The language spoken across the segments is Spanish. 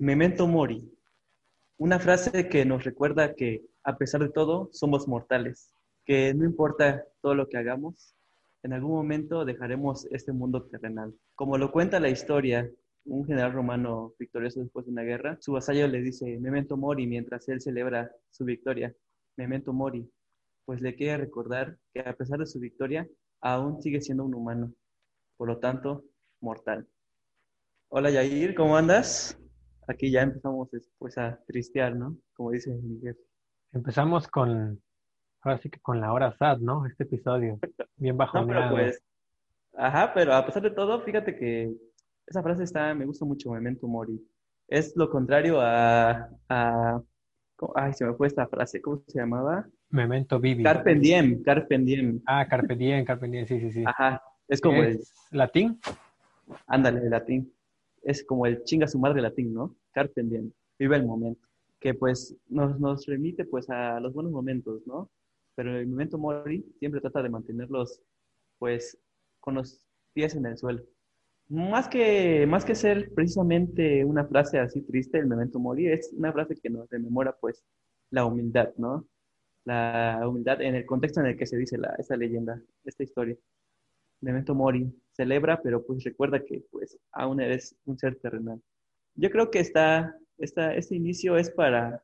Memento mori, una frase que nos recuerda que a pesar de todo somos mortales, que no importa todo lo que hagamos, en algún momento dejaremos este mundo terrenal. Como lo cuenta la historia, un general romano victorioso después de una guerra, su vasallo le dice Memento mori mientras él celebra su victoria. Memento mori, pues le quiere recordar que a pesar de su victoria, aún sigue siendo un humano, por lo tanto, mortal. Hola Yair, ¿cómo andas? Aquí ya empezamos después a tristear, ¿no? Como dice Miguel. Empezamos con, ahora sí que con la hora sad, ¿no? Este episodio, bien bajoneado. No, pero pues, ajá, pero a pesar de todo, fíjate que esa frase está, me gusta mucho, Memento Mori. Es lo contrario a, a ay, se me fue esta frase, ¿cómo se llamaba? Memento Vivi. Carpe diem, Carpe diem. Ah, Carpe diem, Carpe diem, sí, sí, sí. Ajá, es como el... ¿Latín? Ándale, latín. Es como el chinga su madre latín, ¿no? Carpe diem, vive el momento, que pues nos, nos remite pues a los buenos momentos, ¿no? Pero el momento mori siempre trata de mantenerlos pues con los pies en el suelo. Más que, más que ser precisamente una frase así triste, el memento mori es una frase que nos rememora pues la humildad, ¿no? La humildad en el contexto en el que se dice la, esta leyenda, esta historia. Memento mori, celebra, pero pues recuerda que pues aún eres un ser terrenal. Yo creo que está, esta, este inicio es para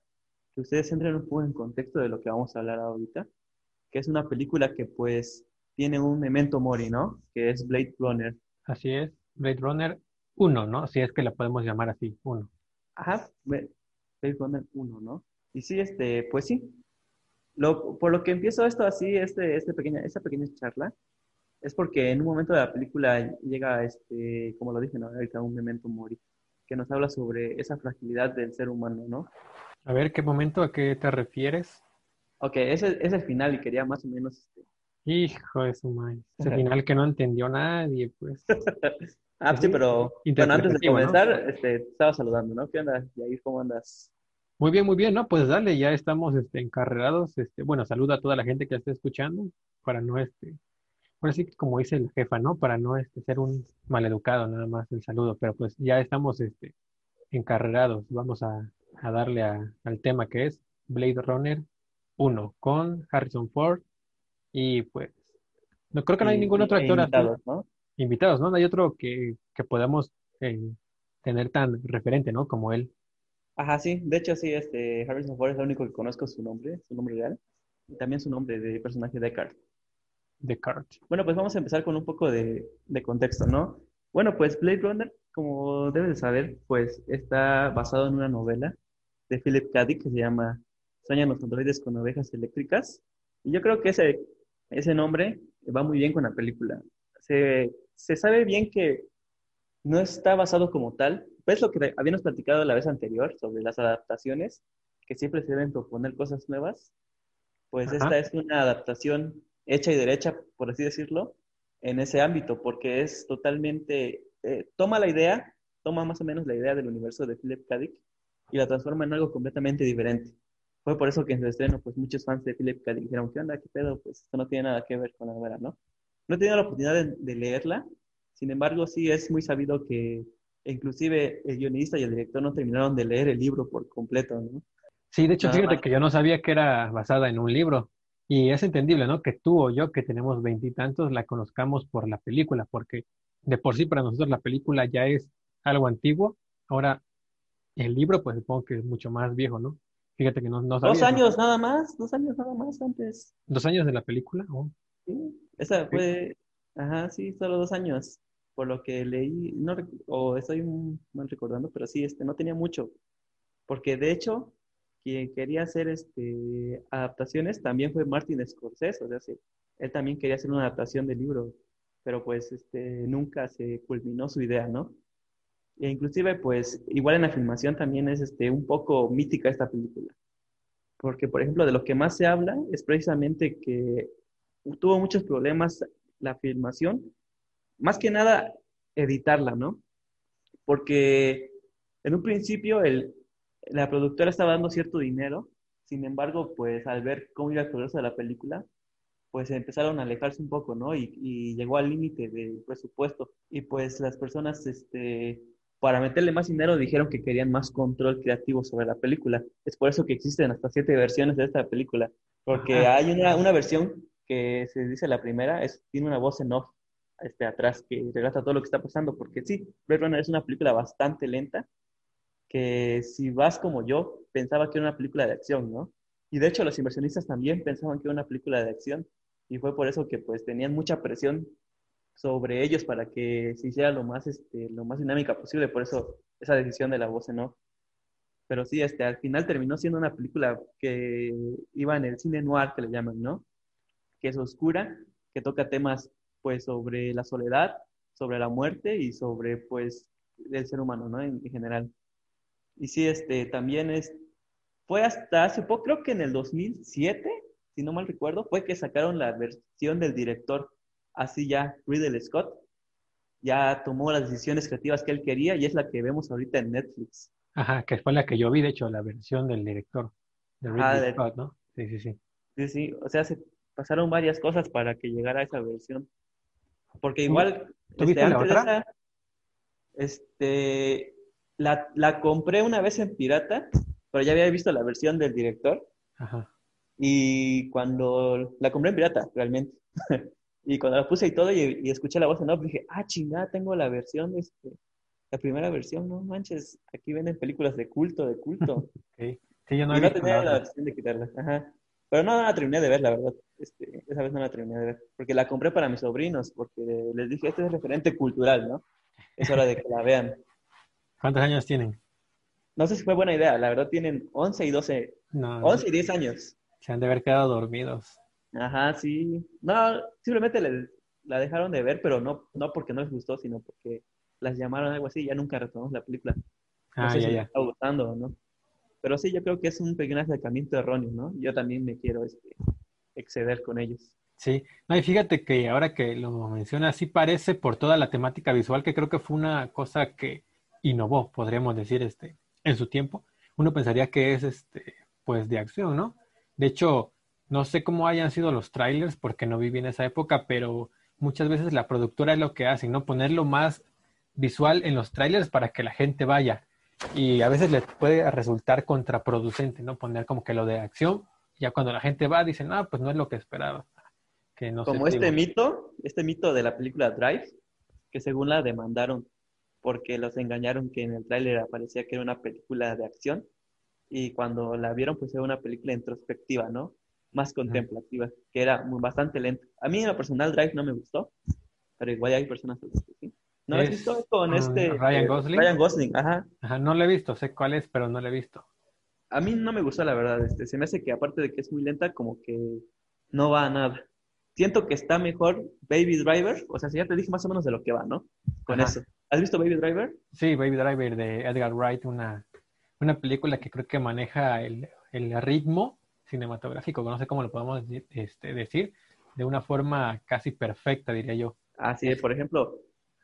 que ustedes entren un poco en contexto de lo que vamos a hablar ahorita, que es una película que pues tiene un memento mori, ¿no? Que es Blade Runner. Así es, Blade Runner 1, ¿no? Si es que la podemos llamar así, 1. Ajá, Blade Runner 1, ¿no? Y sí, este, pues sí. Lo, por lo que empiezo esto así, este, este pequeña, esta pequeña charla, es porque en un momento de la película llega, este, como lo dije, ¿no? Ahorita un memento mori que nos habla sobre esa fragilidad del ser humano, ¿no? A ver, ¿qué momento a qué te refieres? Ok, ese es el final y quería más o menos... Este... Hijo de su madre, ese final que no entendió nadie, pues. ah, sí, pero bueno, antes de comenzar, este, te estaba saludando, ¿no? ¿Qué onda, Yair? ¿Cómo andas? Muy bien, muy bien, ¿no? Pues dale, ya estamos este, encarrerados. Este, bueno, saluda a toda la gente que esté escuchando para no este, bueno, sí, como dice el jefa, ¿no? Para no este, ser un maleducado nada más el saludo, pero pues ya estamos este, encarrerados. Vamos a, darle al tema que es Blade Runner 1 con Harrison Ford y pues no creo que no hay ningún otro actor invitados, ¿no? Invitados, ¿no? No hay otro que, que podamos eh, tener tan referente, ¿no? Como él. Ajá, sí. De hecho, sí, este Harrison Ford es el único que conozco su nombre, su nombre real. Y también su nombre de personaje de Deckard. Descartes. Bueno, pues vamos a empezar con un poco de, contexto, ¿no? Bueno, pues Blade Runner, como debes de saber, pues está basado en una novela de Philip K. Dick que se llama Sueñan los androides con ovejas eléctricas. Y yo creo que ese, ese nombre va muy bien con la película. Se, se sabe bien que no está basado como tal. Pues lo que habíamos platicado la vez anterior sobre las adaptaciones, que siempre se deben proponer cosas nuevas. Pues esta es una adaptación hecha y derecha, por así decirlo, en ese ámbito, porque es totalmente, eh, toma la idea, toma más o menos la idea del universo de Philip K. Dick y la transforma en algo completamente diferente. Fue por eso que en su estreno, pues muchos fans de Philip K. Dick dijeron, ¿qué onda? ¿Qué pedo? Pues esto no tiene nada que ver con la novela, ¿no? No he tenido la oportunidad de, leerla, sin embargo, sí es muy sabido que inclusive el guionista y el director no terminaron de leer el libro por completo, ¿no? Sí, de hecho, fíjate que yo no sabía que era basada en un libro. Y es entendible, ¿no? Que tú o yo, que tenemos veintitantos, la conozcamos por la película, porque de por sí para nosotros la película ya es algo antiguo. Ahora, el libro, pues supongo que es mucho más viejo, ¿no? Fíjate que no, no sabía. Dos años nada más, dos años nada más antes. ¿Dos años de la película? Oh. Sí, esa fue, ajá, sí, solo dos años, por lo que leí, no, o estoy mal recordando, pero sí, este, no tenía mucho, porque de hecho, quien quería hacer este, adaptaciones también fue Martin Scorsese, o sea, él también quería hacer una adaptación del libro, pero pues este, nunca se culminó su idea, ¿no? E inclusive, pues, igual en la filmación también es este, un poco mítica esta película. Porque, por ejemplo, de lo que más se habla es precisamente que tuvo muchos problemas la filmación, más que nada editarla, ¿no? Porque en un principio el, la productora estaba dando cierto dinero, sin embargo, pues al ver cómo iba el progreso de la película, pues empezaron a alejarse un poco, ¿no? Y, y llegó al límite del presupuesto. Y pues las personas, este, para meterle más dinero, dijeron que querían más control creativo sobre la película. Es por eso que existen hasta siete versiones de esta película. Porque hay una, una versión que se dice la primera, es, tiene una voz en off este, atrás que relata todo lo que está pasando. Porque sí, Blade Runner es una película bastante lenta, que si vas como yo, pensaba que era una película de acción, ¿no? Y de hecho los inversionistas también pensaban que era una película de acción y fue por eso que pues tenían mucha presión sobre ellos para que se hiciera lo más, este, lo más dinámica posible, por eso esa decisión de la voz en off. Pero sí, este, al final terminó siendo una película que iba en el cine noir, que le llaman, ¿no? Que es oscura, que toca temas pues sobre la soledad, sobre la muerte y sobre pues el ser humano, ¿no? En, en general. Y sí, este, también es, fue hasta hace poco, creo que en el 2007, si no mal recuerdo, fue que sacaron la versión del director. Así ya Ridley Scott ya tomó las decisiones creativas que él quería y es la que vemos ahorita en Netflix. Ajá, que fue la que yo vi, de hecho, la versión del director de Ridley Ah, de- Scott, ¿no? Sí, sí, sí. Sí, sí, o sea, se pasaron varias cosas para que llegara a esa versión. Porque igual, ¿Tú este, viste la antes de otra? esa, este, la, la compré una vez en pirata, pero ya había visto la versión del director. Ajá. Y cuando la compré en pirata, realmente. y cuando la puse y todo y, y escuché la voz en off, dije, ah, chingada, tengo la versión, este, la primera versión, no manches, aquí venden películas de culto, de culto. ok. Sí, yo no y no tenía la la versión de quitarla. Ajá. Pero no, no la terminé de ver, la verdad. Este, esa vez no la terminé de ver. Porque la compré para mis sobrinos, porque les dije, este es referente cultural, ¿no? Es hora de que la vean. ¿Cuántos años tienen? No sé si fue buena idea, la verdad tienen 11 y 12, No, 11 y 10 años. se han de haber quedado dormidos. Ajá, sí. No, simplemente la dejaron de ver, pero no, no porque no les gustó, sino porque las llamaron algo así y ya nunca retomamos la película. No Ah, sé ya, si ya. está gustando o no. Pero sí, yo creo que es un pequeño acercamiento erróneo, ¿no? Yo también me quiero este, exceder con ellos. Sí, no, y fíjate que ahora que lo mencionas, sí parece por toda la temática visual, que creo que fue una cosa que innovó, podríamos decir, este, en su tiempo. Uno pensaría que es, este, pues, de acción, ¿no? De hecho, no sé cómo hayan sido los trailers, porque no viví en esa época, pero muchas veces la productora es lo que hace, ¿no? Ponerlo más visual en los trailers para que la gente vaya. Y a veces le puede resultar contraproducente, ¿no? Poner como que lo de acción, ya cuando la gente va, dicen, ah, pues no es lo que esperaba que no Como este mito, este mito de la película Drive, que según la demandaron porque los engañaron que en el tráiler aparecía que era una película de acción y cuando la vieron pues era una película introspectiva, ¿no? Más contemplativa, que era muy, bastante lenta. A mí en lo personal Drive no me gustó, pero igual hay personas que sí. ¿No lo has Es visto? Es con con este... Ryan eh, Gosling. Ryan Gosling, ajá. Ajá, no lo he visto, sé cuál es, pero no lo he visto. A mí no me gustó la verdad, este, se me hace que aparte de que es muy lenta, como que no va a nada. Siento que está mejor Baby Driver, o sea, si ya te dije más o menos de lo que va, ¿no? Con Ajá. eso. ¿Has visto Baby Driver? Sí, Baby Driver de Edgar Wright, una, una película que creo que maneja el, el ritmo cinematográfico, no sé cómo lo podemos decir, este, decir, de una forma casi perfecta, diría yo. Ah, sí, por ejemplo.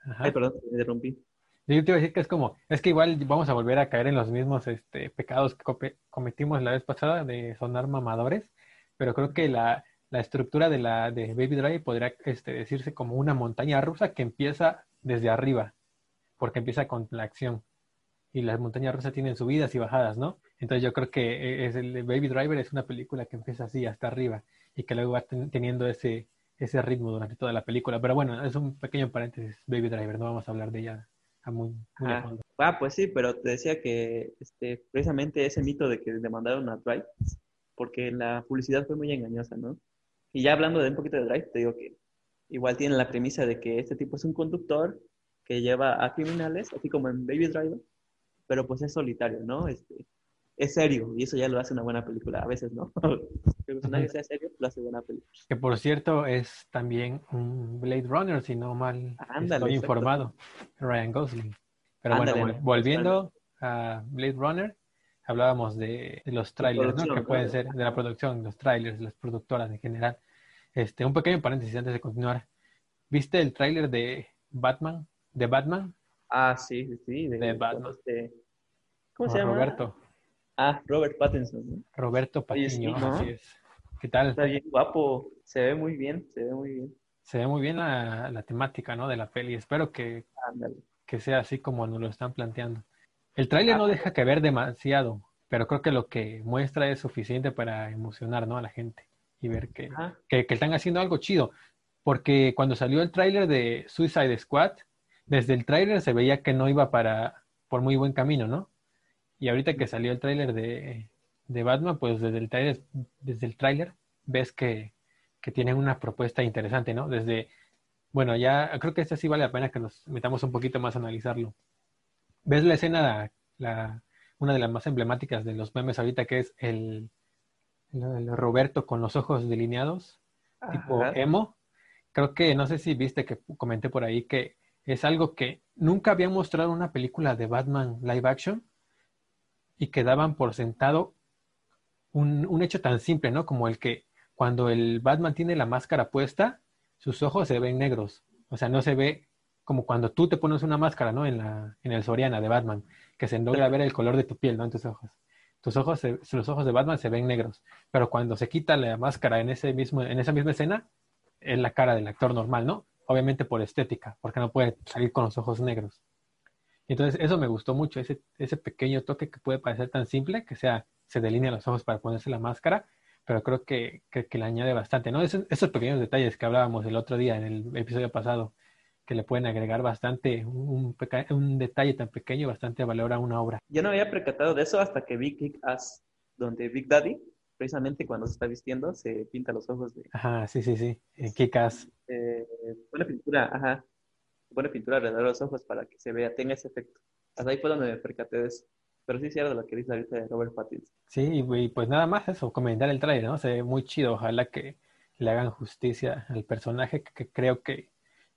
Ajá. Ay, perdón, me interrumpí. Yo te iba a decir que es como, es que igual vamos a volver a caer en los mismos este, pecados que cometimos la vez pasada de sonar mamadores, pero creo que la, la estructura de la de Baby Drive podría este, decirse como una montaña rusa que empieza desde arriba, porque empieza con la acción. Y las montañas rusas tienen subidas y bajadas, ¿no? Entonces yo creo que es el Baby Driver es una película que empieza así hasta arriba y que luego va ten- teniendo ese, ese ritmo durante toda la película. Pero bueno, es un pequeño paréntesis, Baby Driver, no vamos a hablar de ella a muy, muy a Ah, fondo. ah, pues sí, pero te decía que este, precisamente ese mito de que demandaron a Drive, porque la publicidad fue muy engañosa, ¿no? Y ya hablando de un poquito de Drive, te digo que igual tienen la premisa de que este tipo es un conductor que lleva a criminales, así como en Baby Driver, pero pues es solitario, ¿no? Este, es serio, y eso ya lo hace una buena película, a veces, ¿no? que el personaje sea serio, lo hace buena película. Que por cierto es también un Blade Runner, si no mal Ándale, estoy exacto. informado, Ryan Gosling. Pero bueno, Ándale, vol- volviendo a Blade Runner, hablábamos de, de los trailers, ¿no? Que ¿no? pueden ser de la producción, los trailers, las productoras en general. Este, un pequeño paréntesis antes de continuar. ¿Viste el tráiler de Batman? ¿De Batman? Ah, sí, sí, sí. De Batman. este- ¿Cómo Con se llama? Roberto. Ah, Robert Pattinson. ¿no? Roberto Oye, sí, Patiño, ¿no? así es. ¿Qué tal? Está bien guapo. Se ve muy bien, se ve muy bien. Se ve muy bien la, la temática, ¿no? De la peli. Espero que, Ándale. que sea así como nos lo están planteando. El tráiler no deja que ver demasiado, pero creo que lo que muestra es suficiente para emocionar, ¿no? A la gente y ver que, que, que están haciendo algo chido. Porque cuando salió el tráiler de Suicide Squad, desde el tráiler se veía que no iba para por muy buen camino, ¿no? Y ahorita que salió el tráiler de, de Batman, pues desde el tráiler, desde el tráiler ves que, que tienen una propuesta interesante, ¿no? Desde, bueno, ya creo que este sí vale la pena que nos metamos un poquito más a analizarlo. ¿Ves la escena, la, una de las más emblemáticas de los memes ahorita, que es el, Roberto con los ojos delineados, tipo emo? Creo que, no sé si viste que comenté por ahí que es algo que nunca habían mostrado en una película de Batman live action y que daban por sentado un, un hecho tan simple, ¿no? Como el que cuando el Batman tiene la máscara puesta, sus ojos se ven negros. O sea, no se ve como cuando tú te pones una máscara, ¿no? En la, en el Soriana de Batman, que se logra ver el color de tu piel, ¿no? En tus ojos. Tus ojos, se- los ojos de Batman se ven negros. Pero cuando se quita la máscara en ese mismo, en esa misma escena, es la cara del actor normal, ¿no? Obviamente por estética, porque no puede salir con los ojos negros. Entonces, eso me gustó mucho, ese, ese pequeño toque que puede parecer tan simple, que sea, se delinea los ojos para ponerse la máscara, pero creo que, que, que le añade bastante, ¿no? Esos, esos pequeños detalles que hablábamos el otro día en el episodio pasado, que le pueden agregar bastante, un, peca- un detalle tan pequeño, bastante valor a una obra. Yo no había percatado de eso hasta que vi Kick Ass, donde Big Daddy, precisamente cuando se está vistiendo, se pinta los ojos de. Ajá, sí, sí, sí. Kikas. eh, pone pintura, ajá. Pone pintura alrededor de los ojos para que se vea, tenga ese efecto. Hasta ahí fue donde me percaté de eso. Pero sí, de lo que dice ahorita de Robert Pattinson. Sí, y, y pues nada más eso, comentar el trailer, ¿no? Se ve muy chido, ojalá que le hagan justicia al personaje, que, que creo que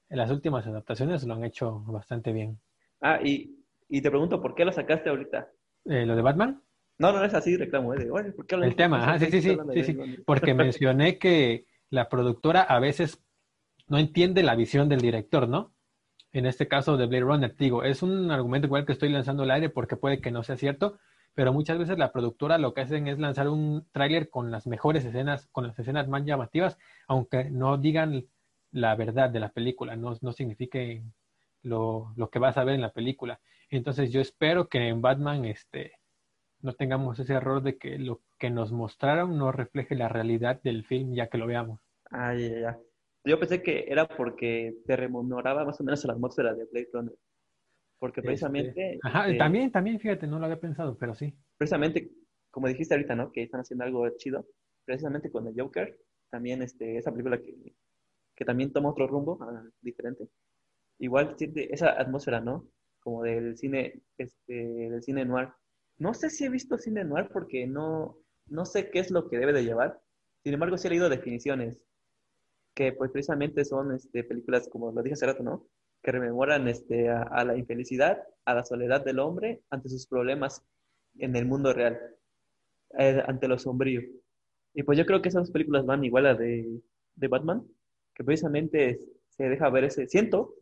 en las últimas adaptaciones lo han hecho bastante bien. Ah, y, y te pregunto, ¿por qué lo sacaste ahorita? Eh, ¿Lo de Batman? No, no es así, reclamo, ¿eh? De, "Oye, ¿por qué El tema, sí, sí, sí, sí, sí, Blade Runner". porque mencioné que la productora a veces no entiende la visión del director, ¿no? En este caso de Blade Runner, digo, es un argumento igual que estoy lanzando al aire porque puede que no sea cierto, pero muchas veces la productora lo que hacen es lanzar un tráiler con las mejores escenas, con las escenas más llamativas, aunque no digan la verdad de la película, no, no signifique lo, lo que vas a ver en la película. Entonces yo espero que en Batman este, no tengamos ese error de que lo que nos mostraron no refleje la realidad del film ya que lo veamos. Ah, ya, ya, ya. Yo pensé que era porque te rememoraba más o menos a la atmósfera de Blade Runner. Porque precisamente, Este, ajá, este, también, también, fíjate, no lo había pensado, pero sí. precisamente, como dijiste ahorita, ¿no? Que están haciendo algo chido. Precisamente con el Joker, también este, esa película que, que también toma otro rumbo ah, diferente. Igual esa atmósfera, ¿no? Como del cine, este, del cine noir. No sé si he visto cine noir porque no, no sé qué es lo que debe de llevar. Sin embargo, sí he leído definiciones que pues precisamente son este, películas, como lo dije hace rato, ¿no? Que rememoran este, a, la infelicidad, a la soledad del hombre ante sus problemas en el mundo real, eh, ante lo sombrío. Y pues yo creo que esas películas van igual a de, de Batman, que precisamente se deja ver ese, siento,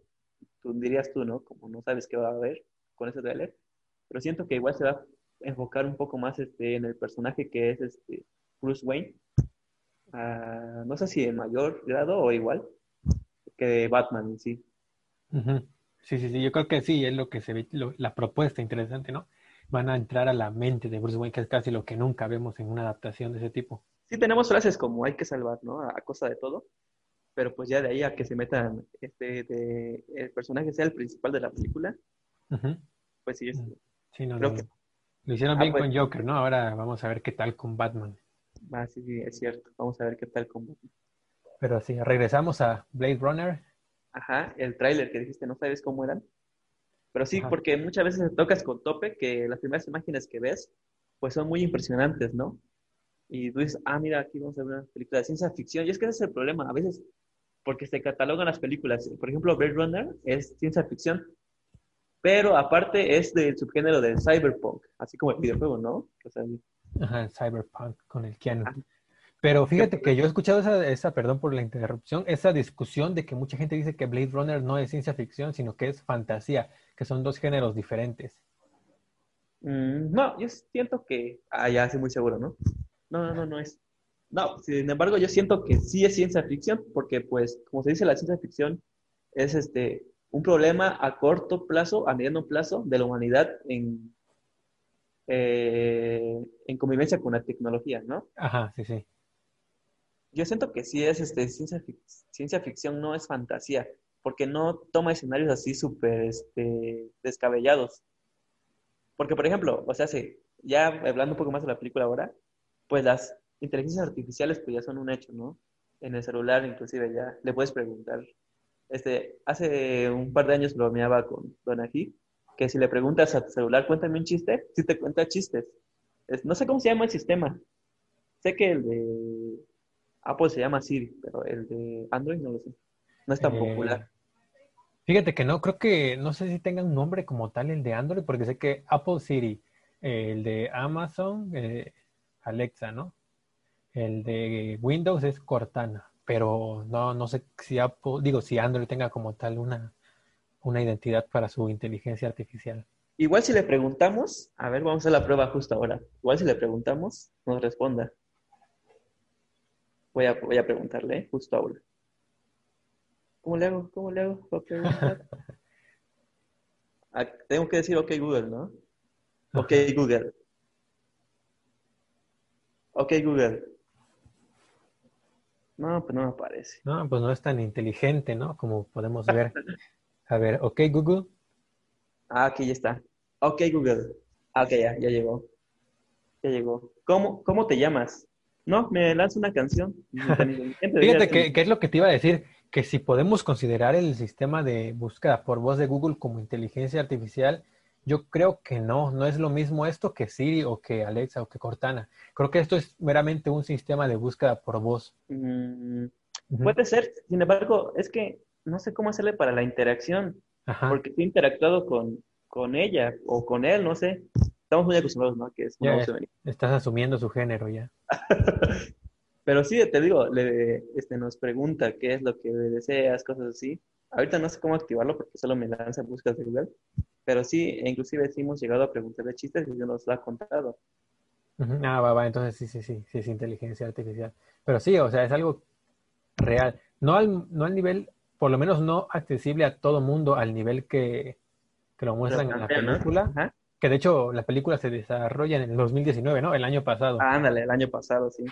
tú dirías tú, ¿no? Como no sabes qué va a haber con ese trailer, pero siento que igual se va enfocar un poco más este, en el personaje que es este, Bruce Wayne, Ah, no sé si en mayor grado o igual que de Batman en sí. Sí, sí, sí, yo creo que sí, es lo que se ve, lo- la propuesta interesante, ¿no? Van a entrar a la mente de Bruce Wayne, que es casi lo que nunca vemos en una adaptación de ese tipo. Sí tenemos frases como hay que salvar, ¿no? A, a costa de todo, pero pues ya de ahí a que se metan, este, de, el personaje sea el principal de la película, pues sí, es. Sí, no, Creo no, que-. Lo hicieron Ah, bien pues- con Joker, ¿no? Ahora vamos a ver qué tal con Batman. ah, sí, sí, es cierto. Vamos a ver qué tal con Pero sí, regresamos a Blade Runner. Ajá, el tráiler que dijiste, no sabes cómo eran. Pero sí, Ajá. porque muchas veces te tocas con tope que las primeras imágenes que ves, pues son muy impresionantes, ¿no? Y tú dices, ah, mira, aquí vamos a ver una película de ciencia ficción. Y es que ese es el problema, a veces, porque se catalogan las películas. Por ejemplo, Blade Runner es ciencia ficción, Pero aparte es del subgénero del cyberpunk, así como el videojuego, ¿no? O sea, Ajá, el cyberpunk con el Keanu. Pero fíjate que yo he escuchado esa, esa, perdón por la interrupción, esa discusión de que mucha gente dice que Blade Runner no es ciencia ficción, sino que es fantasía, que son dos géneros diferentes. Mm, no, yo siento que. Ah, ya, sí, muy seguro, ¿no? No, no, no, no es. No, sin embargo, yo siento que sí es ciencia ficción, porque, pues, como se dice, la ciencia ficción es este un problema a corto plazo, a mediano plazo de la humanidad en, eh, en convivencia con la tecnología, ¿no? Ajá, sí, sí. Yo siento que sí es este, ciencia, ciencia ficción, no es fantasía, porque no toma escenarios así súper este, descabellados. Porque, por ejemplo, o sea, ya hablando un poco más de la película ahora, pues las inteligencias artificiales pues ya son un hecho, ¿no? En el celular inclusive ya le puedes preguntar. Este, hace un par de años bromeaba con Don Ají, que si le preguntas a tu celular, cuéntame un chiste, si te cuenta chistes. no sé cómo se llama el sistema. Sé que el de Apple se llama Siri, pero el de Android no lo sé. No es tan eh, popular. Fíjate que no, creo que no sé si tenga un nombre como tal el de Android, porque sé que Apple Siri, el de Amazon, eh, Alexa, ¿no? El de Windows es Cortana, pero no, no sé si Apple, digo, si Android tenga como tal una, una identidad para su inteligencia artificial. Igual si le preguntamos, a ver, vamos a la prueba justo ahora. Igual si le preguntamos, nos responda. Voy a, voy a preguntarle, ¿eh? justo ahora. ¿Cómo le hago? ¿Cómo le hago? Ah, tengo que decir OK Google, ¿no? OK Google. OK Google. No, pues no me aparece. No, pues no es tan inteligente, ¿no? Como podemos ver. A ver, OK Google. Ah, aquí ya está. OK Google. Ah, ok, ya, ya llegó. Ya llegó. ¿Cómo, cómo te llamas? No, me lanza una canción. Fíjate que, es lo que te iba a decir, que si podemos considerar el sistema de búsqueda por voz de Google como inteligencia artificial, yo creo que no, no es lo mismo esto que Siri o que Alexa o que Cortana. Creo que esto es meramente un sistema de búsqueda por voz. Mm, puede ser, sin embargo, es que no sé cómo hacerle para la interacción, porque he interactuado con, con ella o con él, no sé estamos muy acostumbrados, ¿no? Que es Estás asumiendo su género ya. Pero sí, te digo, le, este, nos pregunta qué es lo que deseas, cosas así. Ahorita no sé cómo activarlo porque solo me lanza búsquedas de Google. Pero sí, e inclusive sí hemos llegado a preguntarle chistes y yo nos lo ha contado. Ah, va, va, entonces sí, sí, sí, sí, es inteligencia artificial. Pero sí, o sea, es algo real. No al, no al nivel, por lo menos no accesible a todo mundo, al nivel que, que lo muestran en la película. Que de hecho la película se desarrolla en el 2019, ¿no? El año pasado. Ah, ándale, el año pasado, sí.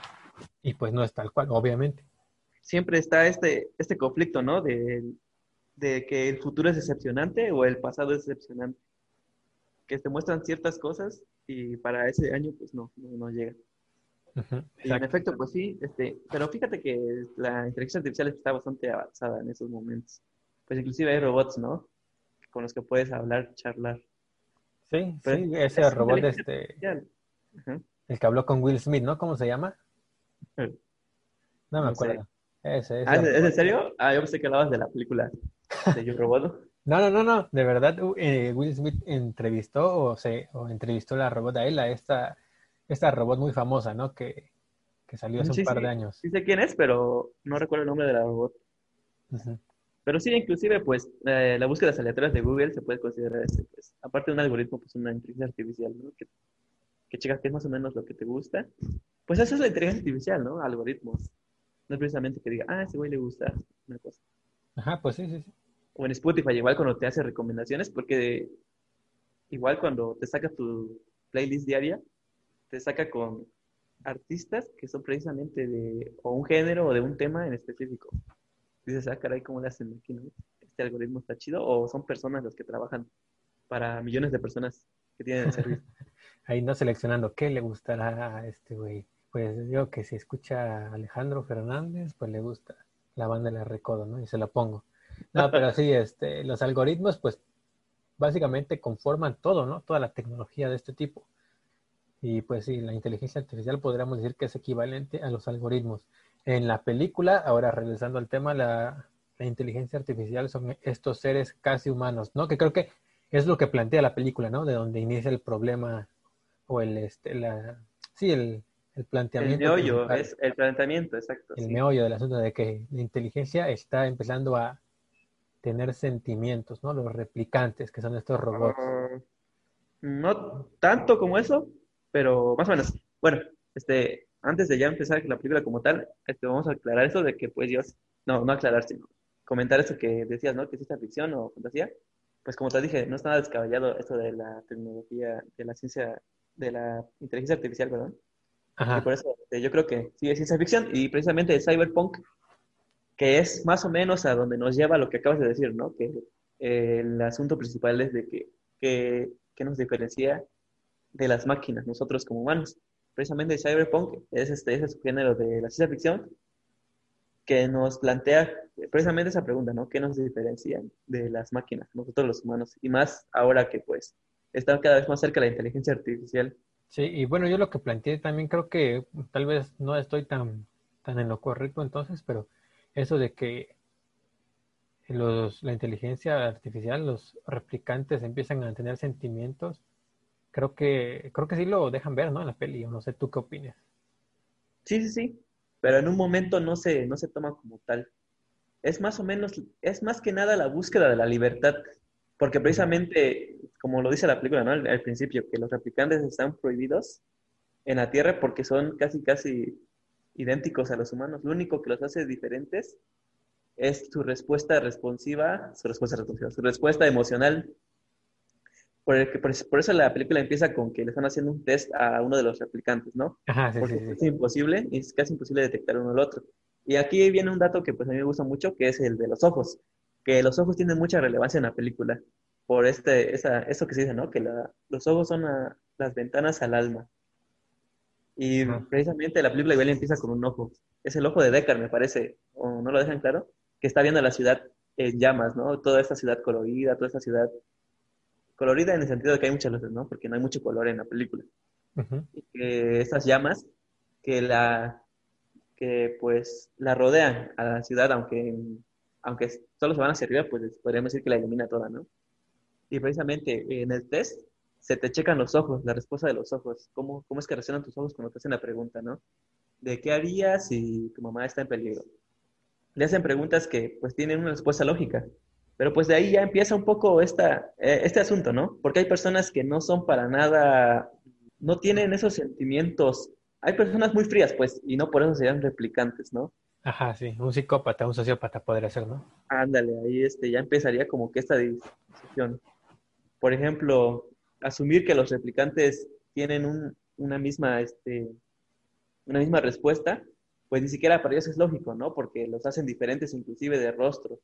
Y pues no es tal cual, obviamente. Siempre está este, este conflicto, ¿no? De, que el futuro es decepcionante o el pasado es decepcionante. Que te muestran ciertas cosas y para ese año pues no, no, llega. y en efecto, pues sí, este, pero fíjate que la inteligencia artificial está bastante avanzada en esos momentos. Pues inclusive hay robots, ¿no? Con los que puedes hablar, charlar. Sí, sí, ese robot de este. El que habló con Will Smith, ¿no? ¿Cómo se llama? No me acuerdo. Ese, ah, ¿Es en serio? Ah, yo pensé que hablabas de la película de Yo Robot. no, no, no, no. De verdad, eh, Will Smith entrevistó o se o entrevistó la robot a él, a esta, esta robot muy famosa, ¿no? Que, que salió hace un par de años. Sí sé quién es, pero no recuerdo el nombre de la robot. Pero sí, inclusive, pues, eh, la búsqueda aleatorias de Google se puede considerar, este, pues, aparte de un algoritmo, pues una inteligencia artificial, ¿no? Que, que checas qué es más o menos lo que te gusta. Pues eso es la inteligencia artificial, ¿no? Algoritmos. No es precisamente que diga, ah, a ese güey le gusta una cosa. Ajá, pues sí, sí, sí. O en Spotify, igual cuando te hace recomendaciones, porque igual cuando te saca tu playlist diaria, te saca con artistas que son precisamente de o un género o de un tema en específico dices, ah, caray, ¿cómo le hacen aquí, no? Este algoritmo está chido, o son personas las que trabajan para millones de personas que tienen el servicio. Ahí no seleccionando qué le gustará a este güey. Pues digo que si escucha a Alejandro Fernández, pues le gusta la banda de la Recodo, ¿no? Y se la pongo. No, pero sí, este, los algoritmos, pues básicamente conforman todo, ¿no? Toda la tecnología de este tipo. Y pues sí, la inteligencia artificial podríamos decir que es equivalente a los algoritmos. En la película, ahora regresando al tema, la, inteligencia artificial son estos seres casi humanos, ¿no? Que creo que es lo que plantea la película, ¿no? De donde inicia el problema o el, este, la, sí, el, el planteamiento. El meollo, es el planteamiento, exacto. El meollo del asunto de que la inteligencia está empezando a tener sentimientos, ¿no? Los replicantes, que son estos robots. Ah, no tanto como eso, pero más o menos. Bueno, este, antes de ya empezar la película como tal, este, vamos a aclarar eso de que, pues, Dios, no, no aclarar, sino comentar eso que decías, ¿no? Que es esta ficción o fantasía. Pues como te dije, no está nada descabellado esto de la tecnología, de la ciencia, de la inteligencia artificial, ¿verdad? Ajá. Y por eso este, yo creo que sí es ciencia ficción y precisamente el cyberpunk, que es más o menos a donde nos lleva lo que acabas de decir, ¿no? Que eh, el asunto principal es de que, que, que nos diferencia de las máquinas, nosotros como humanos precisamente Cyberpunk es este, ese género de la ciencia ficción que nos plantea precisamente esa pregunta, ¿no? ¿Qué nos diferencia de las máquinas, nosotros los humanos? Y más ahora que pues está cada vez más cerca la inteligencia artificial. Sí, y bueno, yo lo que planteé también creo que tal vez no estoy tan, tan en lo correcto entonces, pero eso de que los, la inteligencia artificial, los replicantes empiezan a tener sentimientos, creo que, creo que sí lo dejan ver, ¿no? En la peli, no sé, ¿tú qué opinas? Sí, sí, sí, pero en un momento no se, no se toma como tal. Es más o menos, es más que nada la búsqueda de la libertad, porque precisamente, como lo dice la película, ¿no? Al, principio, que los replicantes están prohibidos en la Tierra porque son casi, casi idénticos a los humanos. Lo único que los hace diferentes es su respuesta responsiva, su respuesta responsiva, su respuesta emocional por, por, eso la película empieza con que le están haciendo un test a uno de los replicantes, ¿no? Ajá, sí, Porque sí, es imposible, es casi imposible detectar uno al otro. Y aquí viene un dato que pues a mí me gusta mucho, que es el de los ojos, que los ojos tienen mucha relevancia en la película, por este, esa, eso que se dice, ¿no? Que la, los ojos son las ventanas al alma. Y precisamente la película igual empieza con un ojo. Es el ojo de Deckard, me parece, o no lo dejan claro, que está viendo la ciudad en llamas, ¿no? Toda esta ciudad colorida, toda esta ciudad colorida en el sentido de que hay muchas luces, ¿no? Porque no hay mucho color en la película. Y que estas llamas que la que pues la rodean a la ciudad, aunque aunque solo se van hacia arriba, pues podríamos decir que la ilumina toda, ¿no? Y precisamente en el test se te checan los ojos, la respuesta de los ojos, cómo, cómo es que reaccionan tus ojos cuando te hacen la pregunta, ¿no? De qué harías si tu mamá está en peligro. Le hacen preguntas que pues tienen una respuesta lógica, pero pues de ahí ya empieza un poco esta, eh, este asunto, ¿no? Porque hay personas que no son para nada, no tienen esos sentimientos. Hay personas muy frías, pues, y no por eso serían replicantes, ¿no? Ajá, sí, un psicópata, un sociópata podría ser, ¿no? Ándale, ahí este, ya empezaría como que esta discusión. Por ejemplo, asumir que los replicantes tienen un, una misma, este, una misma respuesta, pues ni siquiera para ellos es lógico, ¿no? Porque los hacen diferentes inclusive de rostro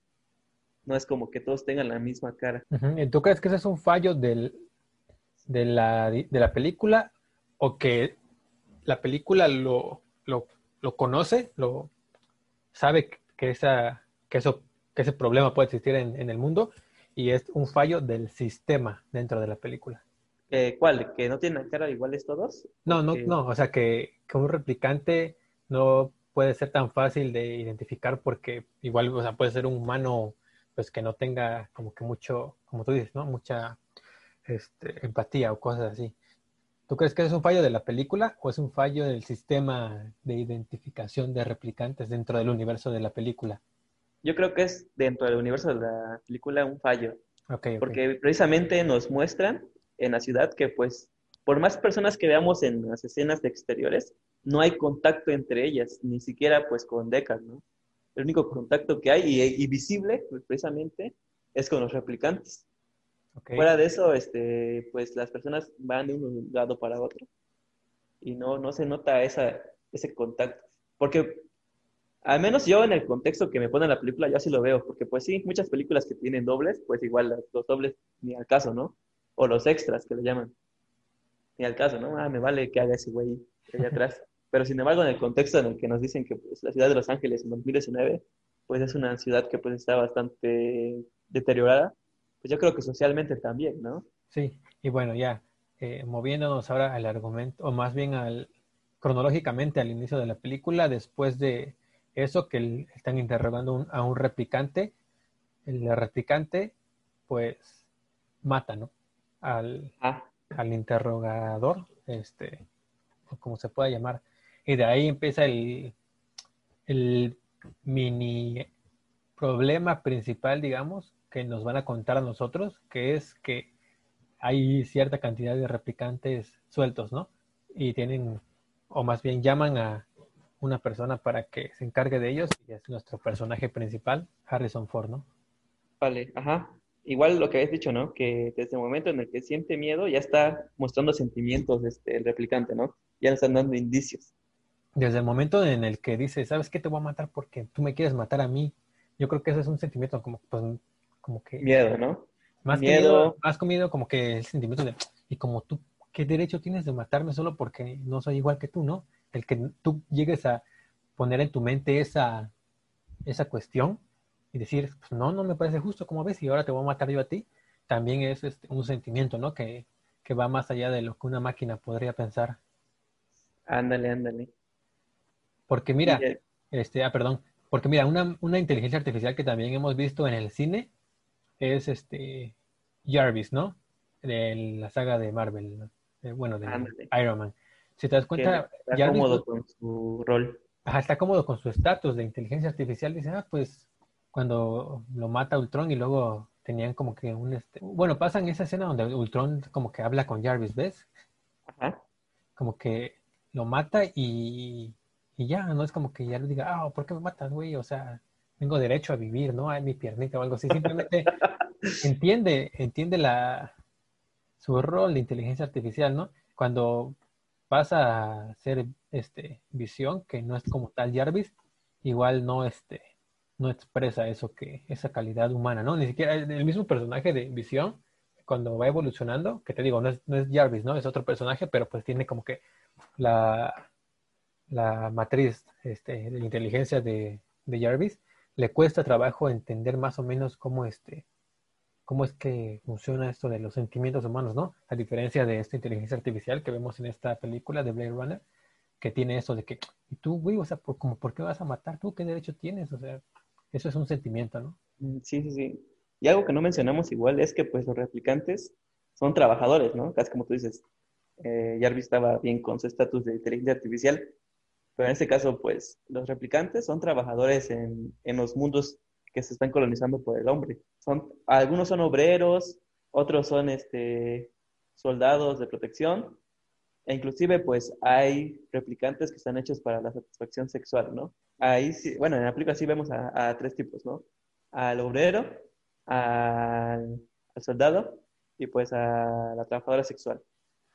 no es como que todos tengan la misma cara. ¿Y tú crees que ese es un fallo del, de, la, de la película o que la película lo, lo, lo conoce, lo sabe que, esa, que, eso, que ese problema puede existir en, en, el mundo y es un fallo del sistema dentro de la película? Eh, ¿Cuál? ¿Que no tienen cara iguales todos? No, no, no, o sea que, que un replicante no puede ser tan fácil de identificar porque igual, o sea, puede ser un humano pues que no tenga como que mucho, como tú dices, ¿no? Mucha este, empatía o cosas así. ¿Tú crees que es un fallo de la película o es un fallo del sistema de identificación de replicantes dentro del universo de la película? Yo creo que es dentro del universo de la película un fallo. Porque precisamente nos muestran en la ciudad que pues por más personas que veamos en las escenas de exteriores, no hay contacto entre ellas, ni siquiera pues con Deckard, ¿no? el único contacto que hay y, visible, pues, precisamente, es con los replicantes. Fuera de eso, este, pues las personas van de un lado para otro y no, no se nota esa, ese contacto. Porque al menos yo en el contexto que me pone la película, yo así lo veo, porque pues sí, muchas películas que tienen dobles, pues igual los dobles ni al caso, ¿no? O los extras que le llaman. Ni al caso, ¿no? Ah, me vale que haga ese güey allá atrás. Pero sin embargo, en el contexto en el que nos dicen que pues, la ciudad de Los Ángeles en 2019, pues es una ciudad que pues está bastante deteriorada, pues yo creo que socialmente también, ¿no? Sí, y bueno, ya eh, moviéndonos ahora al argumento, o más bien al cronológicamente al inicio de la película, después de eso que están interrogando a un replicante, el replicante pues mata, ¿no? Al, Ah, al interrogador, este, o como se pueda llamar. Y de ahí empieza el, el mini problema principal, digamos, que nos van a contar a nosotros, que es que hay cierta cantidad de replicantes sueltos, ¿no? Y tienen, o más bien llaman a una persona para que se encargue de ellos, y es nuestro personaje principal, Harrison Ford, ¿no? vale, ajá. Igual lo que habías dicho, ¿no? Que desde el momento en el que siente miedo ya está mostrando sentimientos este, el replicante, ¿no? Ya le están dando indicios. Desde el momento en el que dice, ¿sabes qué? Te voy a matar porque tú me quieres matar a mí. Yo creo que eso es un sentimiento como, pues, como que... Miedo, ¿no? Más que Miedo. miedo, más miedo como que el sentimiento de, y como tú, ¿qué derecho tienes de matarme solo porque no soy igual que tú, no? El que tú llegues a poner en tu mente esa, esa cuestión y decir, pues no, no me parece justo, como ves? Y ahora te voy a matar yo a ti, también es este, un sentimiento, ¿no? Que, que va más allá de lo que una máquina podría pensar. Ándale, ándale. Porque mira, Este, ah, perdón. Porque mira, una, una inteligencia artificial que también hemos visto en el cine es este Jarvis, ¿no? De la saga de Marvel, ¿no? Eh, bueno, de Ándale. Iron Man. Si te das cuenta, está Jarvis cómodo con su rol. ajá, está cómodo con su estatus de inteligencia artificial. Dice, ah, pues cuando lo mata Ultron y luego tenían como que un... Este... Bueno, pasan esa escena donde Ultron como que habla con Jarvis, ¿ves? Ajá. como que lo mata y, y ya, no es como que ya le diga, ah, ¿por qué me matas, güey? O sea, tengo derecho a vivir, ¿no? Hay mi piernita o algo así. Simplemente entiende, entiende la, su rol de inteligencia artificial, ¿no? Cuando pasa a ser este, visión, que no es como tal Jarvis, igual no, este, no expresa eso que, esa calidad humana, ¿no? Ni siquiera el mismo personaje de visión, cuando va evolucionando, que te digo, no es, no es Jarvis, ¿no? Es otro personaje, pero pues tiene como que la, la matriz este, de inteligencia de, de Jarvis, le cuesta trabajo entender más o menos cómo este, cómo es que funciona esto de los sentimientos humanos, ¿no? A diferencia de esta inteligencia artificial que vemos en esta película de Blade Runner, que tiene eso de que, ¿y tú, güey, o sea, por, como, ¿por qué vas a matar? ¿Tú qué derecho tienes? O sea, eso es un sentimiento, ¿no? Mm, Sí, sí, sí. Y algo que no mencionamos igual es que pues los replicantes son trabajadores, ¿no? Casi como tú dices, eh, Jarvis estaba bien con su estatus de inteligencia artificial, pero en este caso pues los replicantes son trabajadores en, en los mundos que se están colonizando por el hombre. Son, algunos son obreros, otros son este, soldados de protección, e inclusive pues hay replicantes que están hechos para la satisfacción sexual, ¿no? Ahí sí, bueno, en la película sí vemos a, tres tipos, ¿no? Al obrero, al, soldado y pues a la trabajadora sexual.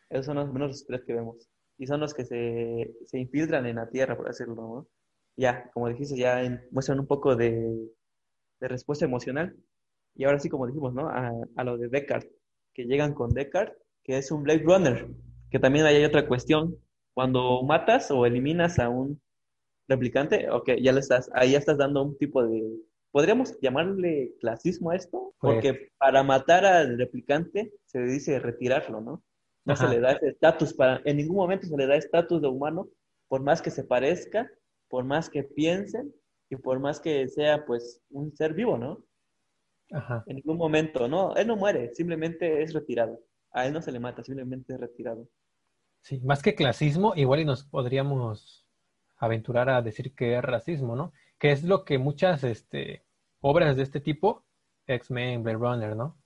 Esos son los menos tres que vemos. Y son los que se, se infiltran en la tierra, por decirlo, ¿no? Ya, como dijiste, ya muestran un poco de, de respuesta emocional. Y ahora sí, como dijimos, ¿no? A, a lo de Deckard, que llegan con Deckard, que es un Blade Runner, que también ahí hay otra cuestión. Cuando matas o eliminas a un replicante, ok, ya le estás, ahí ya estás dando un tipo de, ¿podríamos llamarle clasismo a esto? Pues- Porque para matar al replicante se dice retirarlo, ¿no? No se le da ese estatus, para, en ningún momento se le da estatus de humano, por más que se parezca, por más que piensen y por más que sea pues un ser vivo, ¿no? Ajá. En ningún momento, no, él no muere, simplemente es retirado. A él no se le mata, simplemente es retirado. Sí, más que clasismo, igual y nos podríamos aventurar a decir que es racismo, ¿no? Que es lo que muchas este, obras de este tipo, X-Men, Blade Runner, ¿no?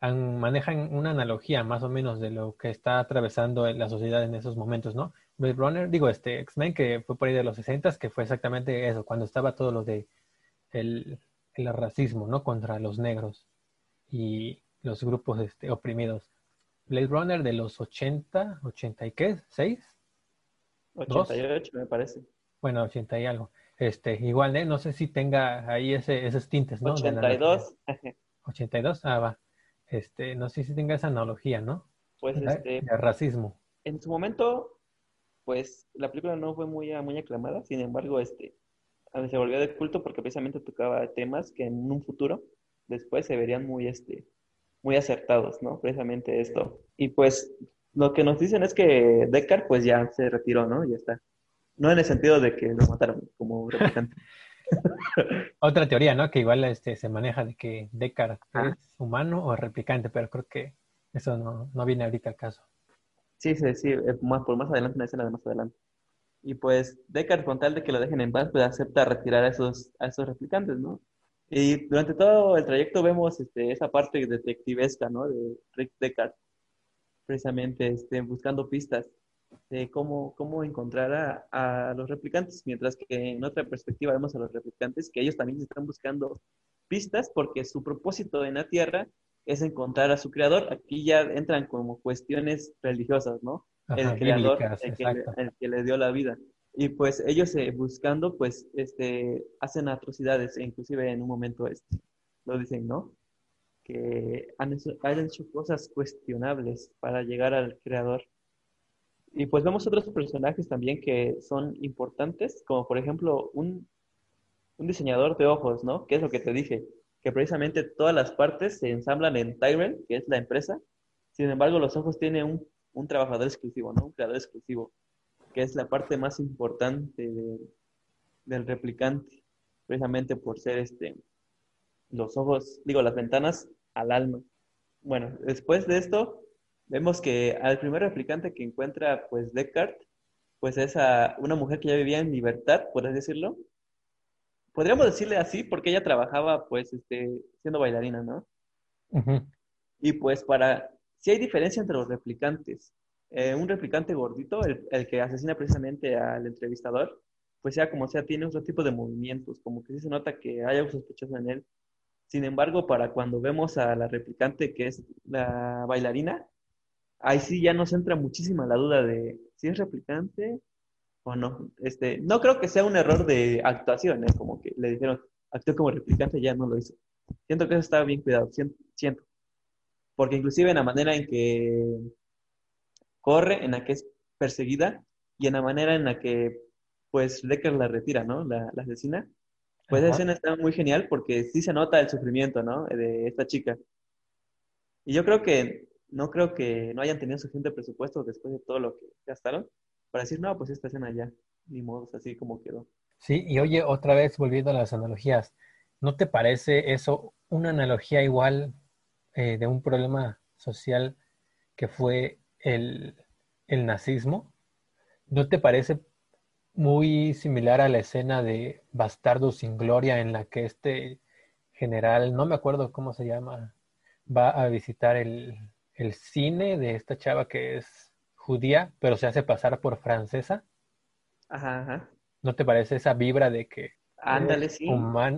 Manejan una analogía más o menos de lo que está atravesando la sociedad en esos momentos, ¿no? Blade Runner, digo, este X-Men que fue por ahí de los 60 que fue exactamente eso, cuando estaba todo lo de el, racismo, ¿no? Contra los negros y los grupos este, oprimidos. Blade Runner de los 80, 80 y qué, 6, 88 me parece. Bueno, 80 y algo. Este, igual, ¿eh? No sé si tenga ahí ese, esos tintes, ¿no? De analogía. 82, 82, ah, va. Este, no sé si tenga esa analogía, ¿no? pues este, de racismo. en su momento, pues la película no fue muy, muy aclamada, sin embargo, este, se volvió de culto porque precisamente tocaba temas que en un futuro después se verían muy, este, muy acertados, ¿no? Precisamente esto. Y pues lo que nos dicen es que Deckard pues ya se retiró, ¿no? Ya está. No en el sentido de que lo mataron como replicante. Otra teoría, ¿no? Que igual este, se maneja de que Deckard es humano o replicante, pero creo que eso no, no viene ahorita al caso. Sí, sí, sí, eh, más, por más adelante, una escena de más adelante. Y pues Deckard, con tal de que lo dejen en paz, pues acepta retirar a esos, a esos replicantes, ¿no? Y durante todo el trayecto vemos este, esa parte detectivesca, ¿no? De Rick Deckard, precisamente este, buscando pistas de cómo, cómo encontrar a, a, los replicantes, mientras que en otra perspectiva vemos a los replicantes que ellos también están buscando pistas porque su propósito en la Tierra es encontrar a su creador. Aquí ya entran como cuestiones religiosas, ¿no? el creador, el que, le, el que, le, dio la vida. Y pues ellos eh, buscando, pues, este, hacen atrocidades, inclusive en un momento este, lo dicen, ¿no? Que han hecho, han hecho cosas cuestionables para llegar al creador. Y pues vemos otros personajes también que son importantes, como por ejemplo un, un diseñador de ojos, ¿no? Que es lo que te dije, que precisamente todas las partes se ensamblan en Tyrell, que es la empresa. Sin embargo, los ojos tienen un, un trabajador exclusivo, ¿no? Un creador exclusivo, que es la parte más importante de, del replicante, precisamente por ser este, los ojos, digo, las ventanas al alma. Bueno, después de esto, vemos que al primer replicante que encuentra, pues, Descartes, pues es a una mujer que ya vivía en libertad, por así decirlo, podríamos decirle así porque ella trabajaba pues este, siendo bailarina, ¿no? Y pues para, si hay diferencia entre los replicantes, eh, un replicante gordito, el, el, que asesina precisamente al entrevistador, pues sea como sea, tiene otro tipo de movimientos, como que sí se nota que hay algo sospechoso en él. Sin embargo, para cuando vemos a la replicante que es la bailarina, ahí sí ya nos entra muchísima la duda de si es replicante o no. Este, no creo que sea un error de actuación, ¿eh? como que le dijeron, actuó como replicante, ya no lo hizo. Siento que eso estaba bien cuidado, siento. Porque inclusive en la manera en que corre, en la que es perseguida, y en la manera en la que, pues, Decker la retira, ¿no? La, la asesina. Pues esa escena está muy genial porque sí se nota el sufrimiento, ¿no? De esta chica. Y yo creo que, no creo que no hayan tenido suficiente presupuesto después de todo lo que gastaron para decir, no, pues esta escena ya, ni modo, así como quedó. Sí, y oye, otra vez volviendo a las analogías, ¿no te parece eso una analogía igual eh, de un problema social que fue el, el nazismo? ¿No te parece muy similar a la escena de Bastardo sin Gloria en la que este general, no me acuerdo cómo se llama, va a visitar el, el cine de esta chava que es judía, pero se hace pasar por francesa. Ajá, ajá. ¿No te parece esa vibra de que Ándale, eres,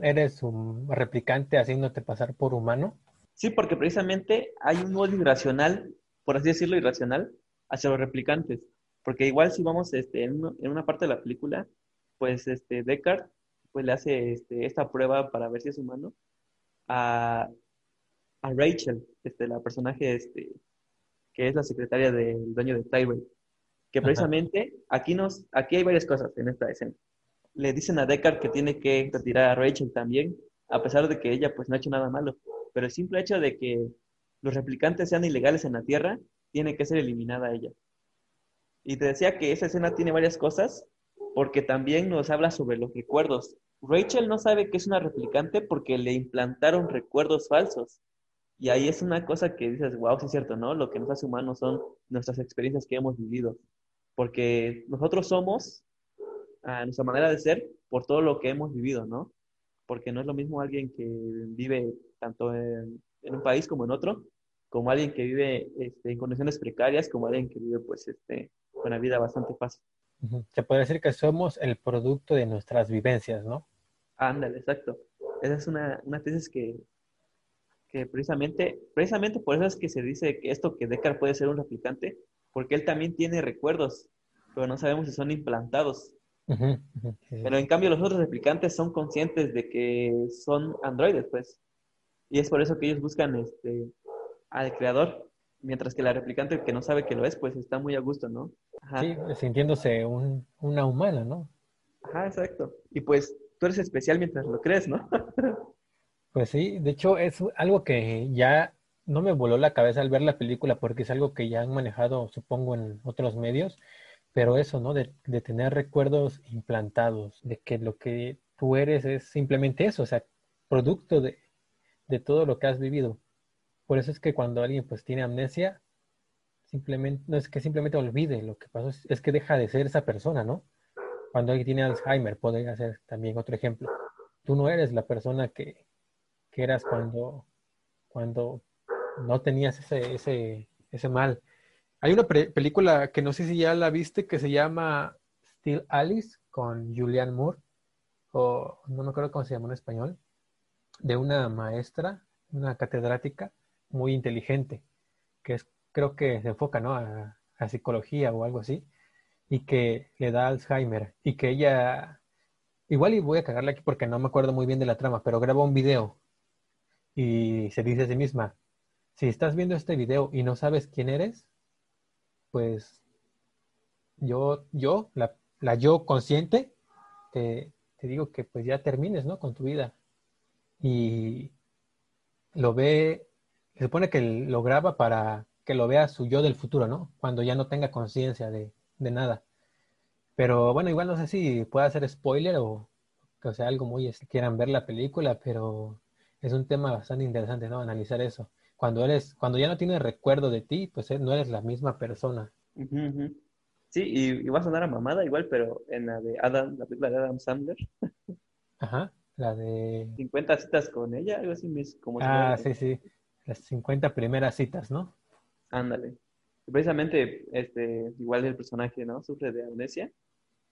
eres un replicante haciéndote pasar por humano? Sí, porque precisamente hay un modo irracional, por así decirlo, irracional, hacia los replicantes. Porque igual si vamos este, en, en, una parte de la película, pues este, Descartes pues, le hace este, esta prueba para ver si es humano a, a Rachel, este, la personaje este, que es la secretaria del dueño de Tyrell, que precisamente aquí, nos, aquí hay varias cosas en esta escena. Le dicen a Deckard que tiene que retirar a Rachel también, a pesar de que ella pues no ha hecho nada malo, pero el simple hecho de que los replicantes sean ilegales en la Tierra, tiene que ser eliminada ella. Y te decía que esa escena tiene varias cosas, porque también nos habla sobre los recuerdos. Rachel no sabe que es una replicante porque le implantaron recuerdos falsos. Y ahí es una cosa que dices, wow, sí es cierto, ¿no? Lo que nos hace humanos son nuestras experiencias que hemos vivido. Porque nosotros somos, a nuestra manera de ser, por todo lo que hemos vivido, ¿no? Porque no es lo mismo alguien que vive tanto en, en un país como en otro, como alguien que vive este, en condiciones precarias, como alguien que vive, pues, este, con una vida bastante fácil. Se puede decir que somos el producto de nuestras vivencias, ¿no? Ándale, exacto. Esa es una, una tesis que, que precisamente, precisamente por eso es que se dice que esto que Deckard puede ser un replicante, porque él también tiene recuerdos, pero no sabemos si son implantados. Pero en cambio los otros replicantes son conscientes de que son androides, pues. Y es por eso que ellos buscan este, al creador, mientras que la replicante que no sabe que lo es, pues está muy a gusto, ¿no? Sí, sintiéndose un, una humana, ¿no? Ajá, exacto. Y pues tú eres especial mientras lo crees, ¿no? Pues sí, de hecho es algo que ya no me voló la cabeza al ver la película porque es algo que ya han manejado, supongo, en otros medios, pero eso, ¿no? De, de tener recuerdos implantados, de que lo que tú eres es simplemente eso, o sea, producto de, de todo lo que has vivido. Por eso es que cuando alguien pues tiene amnesia, simplemente, no es que simplemente olvide lo que pasó, es que deja de ser esa persona, ¿no? Cuando alguien tiene Alzheimer, podría ser también otro ejemplo. Tú no eres la persona que, que eras cuando, cuando no tenías ese, ese, ese mal. Hay una película que no sé si ya la viste que se llama Still Alice con Julianne Moore, o no me acuerdo cómo se llama en español, de una maestra, una catedrática muy inteligente, que es, creo que se enfoca ¿no? a, psicología o algo así, y que le da Alzheimer, y que ella, igual y voy a cagarle aquí porque no me acuerdo muy bien de la trama, pero graba un video y se dice a sí misma, si estás viendo este video y no sabes quién eres, pues yo, yo, la, la yo consciente, te, te, digo que pues ya termines, ¿no? Con tu vida. Y lo ve, se supone que lo graba para que lo vea su yo del futuro, ¿no? Cuando ya no tenga conciencia de, de, nada. Pero bueno, igual no sé si puede hacer spoiler o, sea, algo muy, si quieran ver la película, pero es un tema bastante interesante, ¿no? Analizar eso cuando eres, cuando ya no tienes recuerdo de ti, pues eh, no eres la misma persona. Sí, y, va a sonar a mamada igual, pero en la de Adam, la película de Adam Sandler. Ajá, la de... 50 citas con ella, algo así, como Ah, sí, sí, las 50 primeras citas, ¿no? Ándale. Precisamente, este, igual el personaje, ¿no? Sufre de amnesia.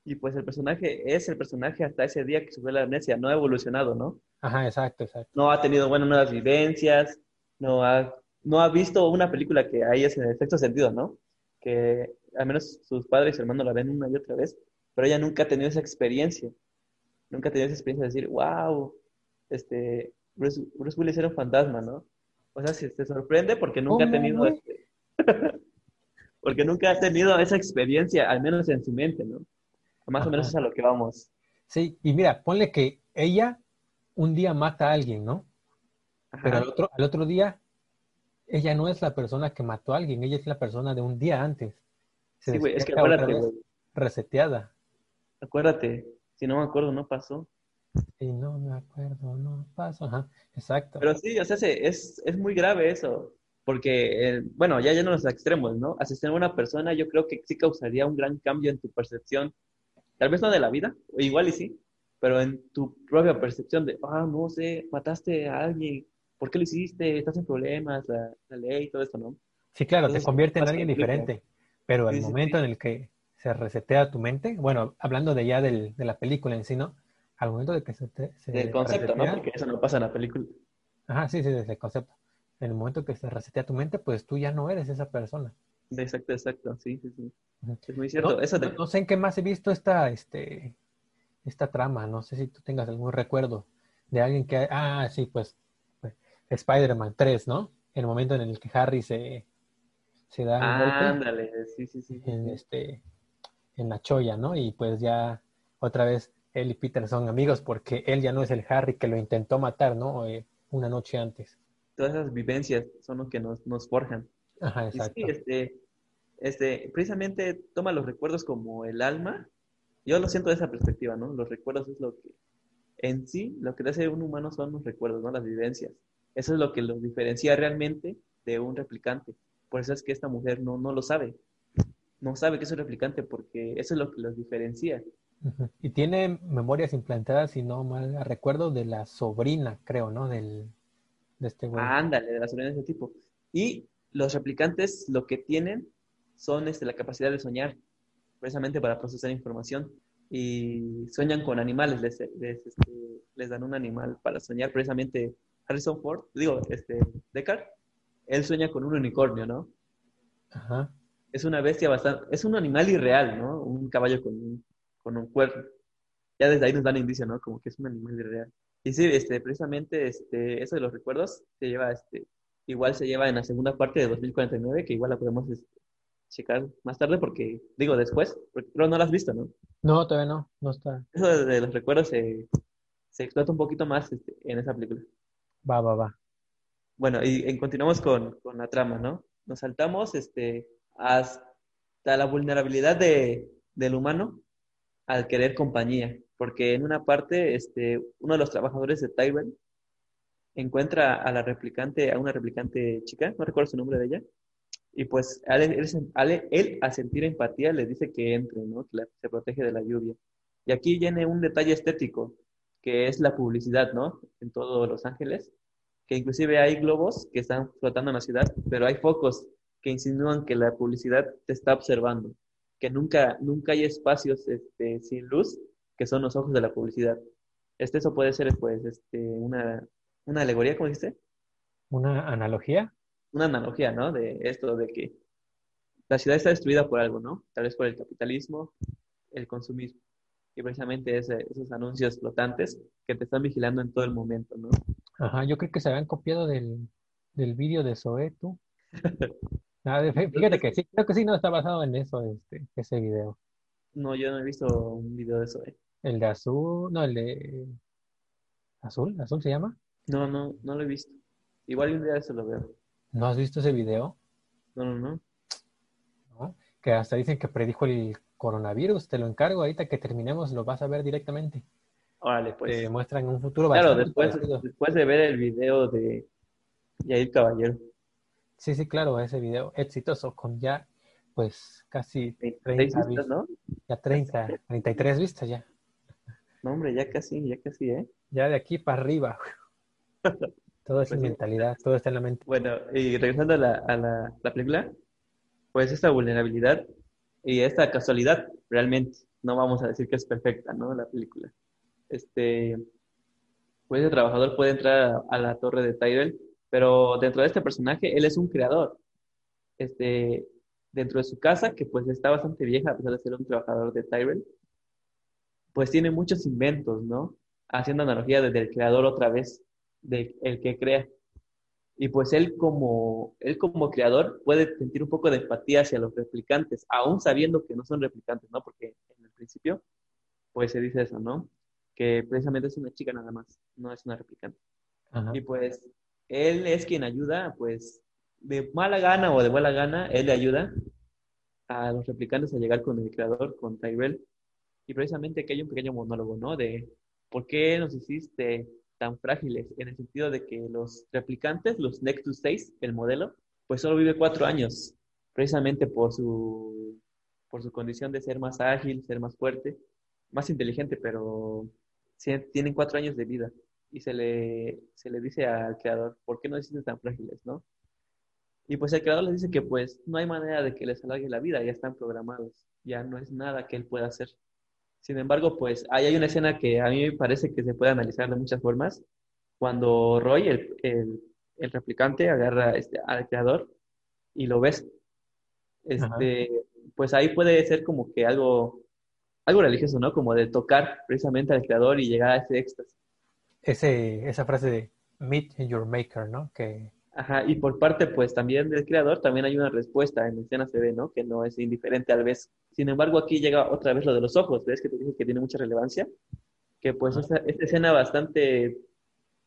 Y pues el personaje es el personaje hasta ese día que sufrió la amnesia, no ha evolucionado, ¿no? Ajá, exacto, exacto. No ha tenido, bueno, nuevas vivencias, no ha, no ha visto una película que hay ese efecto sentido, ¿no? Que al menos sus padres y hermanos la ven una y otra vez, pero ella nunca ha tenido esa experiencia. Nunca ha tenido esa experiencia de decir, wow, este, Bruce, Willis era un fantasma, ¿no? O sea, si te sorprende porque nunca ha tenido este, porque nunca ha tenido esa experiencia, al menos en su mente, ¿no? Más o menos es a lo que vamos. Sí, y mira, ponle que ella un día mata a alguien, ¿no? Pero al otro, al otro día, ella no es la persona que mató a alguien, ella es la persona de un día antes. sí, güey, es que acuérdate, güey. Reseteada. Acuérdate, si no me acuerdo, no pasó. Si no me acuerdo, no pasó. Ajá, exacto. Pero sí, o sea, es, es muy grave eso. Porque, bueno, ya ya no los extremos, ¿no? Asesinar a una persona yo creo que sí causaría un gran cambio en tu percepción. Tal vez no de la vida, igual y sí, pero en tu propia percepción de, ah, no sé, mataste a alguien, ¿por qué lo hiciste? Estás en problemas, la, la ley, todo esto, ¿no? Sí, claro, te convierte en alguien diferente, pero al momento en el que se resetea tu mente, bueno, hablando de ya del, de la película en sí, ¿no? Al momento de que se, se Del concepto, ¿no? Porque eso no pasa en la película. Ajá, sí, sí, desde el concepto. En el momento que se resetea tu mente, pues tú ya no eres esa persona. Exacto, exacto, sí, sí, sí. Es muy cierto. No, eso no, sé en qué más he visto esta, este, esta trama, no sé si tú tengas algún recuerdo de alguien que, ah, sí, pues Spider-Man 3, ¿no? El momento en el que Harry se, se da ah, ándale, sí, sí, sí. En, este, en la cholla, ¿no? Y pues ya otra vez él y Peter son amigos porque él ya no es el Harry que lo intentó matar, ¿no? Eh, una noche antes. Todas esas vivencias son lo que nos, nos forjan. Ajá, exacto. sí, este, este, precisamente toma los recuerdos como el alma. Yo lo siento de esa perspectiva, ¿no? Los recuerdos es lo que, en sí, lo que te hace un humano son los recuerdos, ¿no? Las vivencias. Eso es lo que los diferencia realmente de un replicante. Por eso es que esta mujer no, no lo sabe. No sabe que es un replicante porque eso es lo que los diferencia. Y tiene memorias implantadas, si no mal recuerdo, de la sobrina, creo, ¿no? Del, de este güey. ándale, de la sobrina de ese tipo. Y los replicantes lo que tienen son este, la capacidad de soñar, precisamente para procesar información. Y sueñan con animales, les, les, este, les dan un animal para soñar precisamente Harrison Ford, digo, este, Deckard, él sueña con un unicornio, ¿no? Ajá. Es una bestia bastante, es un animal irreal, ¿no? Un caballo con un, con un cuerno. Ya desde ahí nos dan indicio, ¿no? Como que es un animal irreal. Y sí, este, precisamente, este, eso de los recuerdos se lleva, este, igual se lleva en la segunda parte de 2049, que igual la podemos este, checar más tarde porque, digo, después, pero no la has visto, ¿no? No, todavía no, no está. Eso de, los recuerdos se, se explota un poquito más este, en esa película. Va, va, va. Bueno, y, continuamos con, con, la trama, ¿no? Nos saltamos este, hasta la vulnerabilidad de, del humano al querer compañía. porque en una parte, este, uno de los trabajadores de Tyrell encuentra a la replicante, a una replicante chica, no recuerdo su nombre de ella, y pues él, él, al sentir empatía le dice que entre, ¿no? que se protege de la lluvia. Y aquí viene un detalle estético, que es la publicidad, ¿no? En todos Los Ángeles, que inclusive hay globos que están flotando en la ciudad, pero hay focos que insinúan que la publicidad te está observando, que nunca, nunca hay espacios este, sin luz, que son los ojos de la publicidad. Este, eso puede ser, pues, este, una, una alegoría, ¿cómo dijiste? ¿Una analogía? Una analogía, ¿no? De esto, de que la ciudad está destruida por algo, ¿no? Tal vez por el capitalismo, el consumismo. Y precisamente esos anuncios flotantes que te están vigilando en todo el momento, ¿no? Ajá, yo creo que se habían copiado del, del vídeo de Zoé, tú. Ah, fíjate que sí, creo que sí, no, está basado en eso, este, ese video. No, yo no he visto un video de Zoé. El de azul, no, el de azul, azul se llama. No, no, no lo he visto. Igual un día eso lo veo. ¿No has visto ese video? No, no, no. ¿No? Que hasta dicen que predijo el coronavirus. Te lo encargo, ahorita que terminemos lo vas a ver directamente. Órale, pues. Te muestran un futuro Claro, después, después de ver el video de Yair Caballero. Sí, sí, claro, ese video exitoso con ya, pues, casi 30 vistas, ¿no? Ya 30, 33 vistas ya. No, hombre, ya casi, ya casi, ¿eh? Ya de aquí para arriba. Todo es pues mentalidad, todo está en la mente. Bueno, y regresando a la, a la, película, pues esta vulnerabilidad y esta casualidad, realmente, no vamos a decir que es perfecta, ¿no? La película. Este, pues el trabajador puede entrar a, la torre de Tyrell, pero dentro de este personaje, él es un creador. Este, dentro de su casa, que pues está bastante vieja a pesar de ser un trabajador de Tyrell, pues tiene muchos inventos, ¿no? Haciendo analogía desde el creador otra vez de el que crea. Y pues él como, él como creador puede sentir un poco de empatía hacia los replicantes, aún sabiendo que no son replicantes, ¿no? Porque en el principio, pues se dice eso, ¿no? Que precisamente es una chica nada más, no es una replicante. Y pues él es quien ayuda, pues de mala gana o de buena gana, él le ayuda a los replicantes a llegar con el creador, con Tyrell. Y precisamente aquí hay un pequeño monólogo, ¿no? De por qué nos hiciste tan frágiles, en el sentido de que los replicantes, los Nexus 6, el modelo, pues solo vive cuatro años, precisamente por su, por su condición de ser más ágil, ser más fuerte, más inteligente, pero tienen cuatro años de vida. Y se le, se le dice al creador, ¿por qué no existen tan frágiles, no? Y pues el creador les dice que pues no hay manera de que les alargue la vida, ya están programados, ya no es nada que él pueda hacer. Sin embargo, pues ahí hay una escena que a mí me parece que se puede analizar de muchas formas. Cuando Roy, el, replicante, agarra este, al creador y lo ves, este, pues ahí puede ser como que algo, algo religioso, ¿no? Como de tocar precisamente al creador y llegar a ese éxtasis. Ese, esa frase de meet your maker, ¿no? Que Ajá, y por parte, pues, también del creador, también hay una respuesta en la escena se ve, ¿no? Que no es indiferente al vez. Sin embargo, aquí llega otra vez lo de los ojos, ¿ves? Que te dije que tiene mucha relevancia. Que, pues, esta, escena bastante...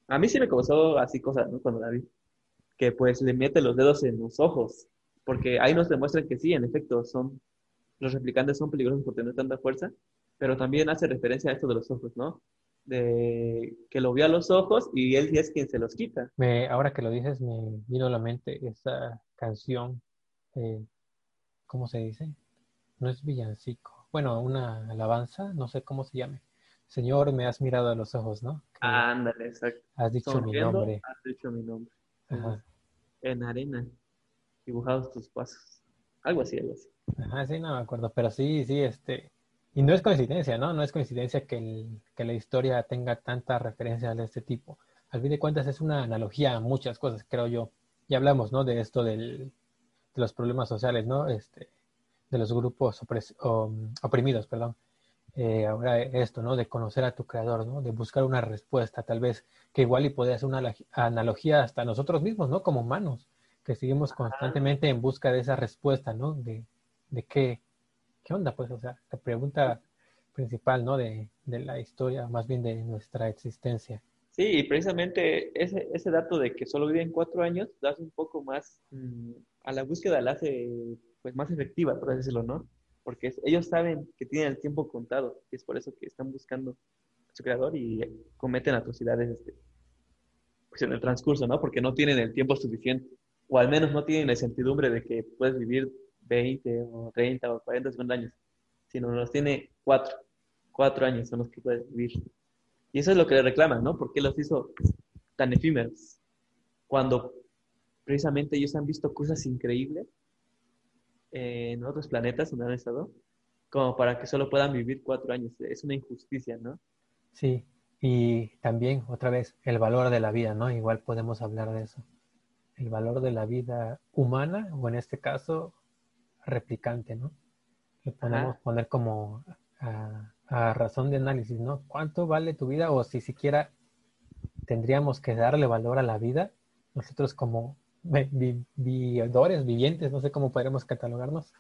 A mí sí me causó así cosas, ¿no? Cuando la vi. Que, pues, le mete los dedos en los ojos. Porque ahí nos demuestran que sí, en efecto, son... Los replicantes son peligrosos por tener tanta fuerza, pero también hace referencia a esto de los ojos, ¿no? De que lo vio a los ojos y él es quien se los quita. Me, ahora que lo dices, me vino a la mente esa canción, eh, ¿cómo se dice? No es villancico. Bueno, una alabanza, no sé cómo se llame. Señor, me has mirado a los ojos, ¿no? Ándale, exacto. Has dicho mi nombre. Has dicho mi nombre. En arena, dibujados tus pasos. Algo así, algo así. Ajá, sí, no me acuerdo, pero sí, sí, este, y no es coincidencia, ¿no? No es coincidencia que, la historia tenga tanta referencia de este tipo. Al fin de cuentas es una analogía a muchas cosas, creo yo. Ya hablamos, ¿no? De esto del, de los problemas sociales, ¿no? Este, de los grupos oprimidos, perdón. Eh, ahora esto, ¿no? De conocer a tu creador, ¿no? De buscar una respuesta, tal vez que igual y podría ser una analogía hasta nosotros mismos, ¿no? Como humanos, que seguimos constantemente en busca de esa respuesta, ¿no? De, de qué, ¿qué onda? Pues, o sea, la pregunta principal, ¿no? De, la historia, más bien de nuestra existencia. Sí, y precisamente ese, ese dato de que solo viven cuatro años, das un poco más mm, a la búsqueda, la hace pues más efectiva, por decirlo, ¿no? porque ellos saben que tienen el tiempo contado, y es por eso que están buscando a su creador y cometen atrocidades este, pues en el transcurso, ¿no? Porque no tienen el tiempo suficiente, o al menos no tienen la certidumbre de que puedes vivir 20 o 30 o 40 50 años, sino los tiene cuatro, cuatro años son los que puedes vivir. Y eso es lo que le reclaman, ¿no? ¿Por qué los hizo tan efímeros? Cuando precisamente ellos han visto cosas increíbles en otros planetas donde han estado, como para que solo puedan vivir cuatro años. Es una injusticia, ¿no? Sí, y también, otra vez, el valor de la vida, ¿no? Igual podemos hablar de eso. El valor de la vida humana, o en este caso, replicante, ¿no? Le podemos poner como a, a, razón de análisis, ¿no? ¿Cuánto vale tu vida? O si siquiera tendríamos que darle valor a la vida, nosotros como vividores, vivientes, no sé cómo podremos catalogarnos,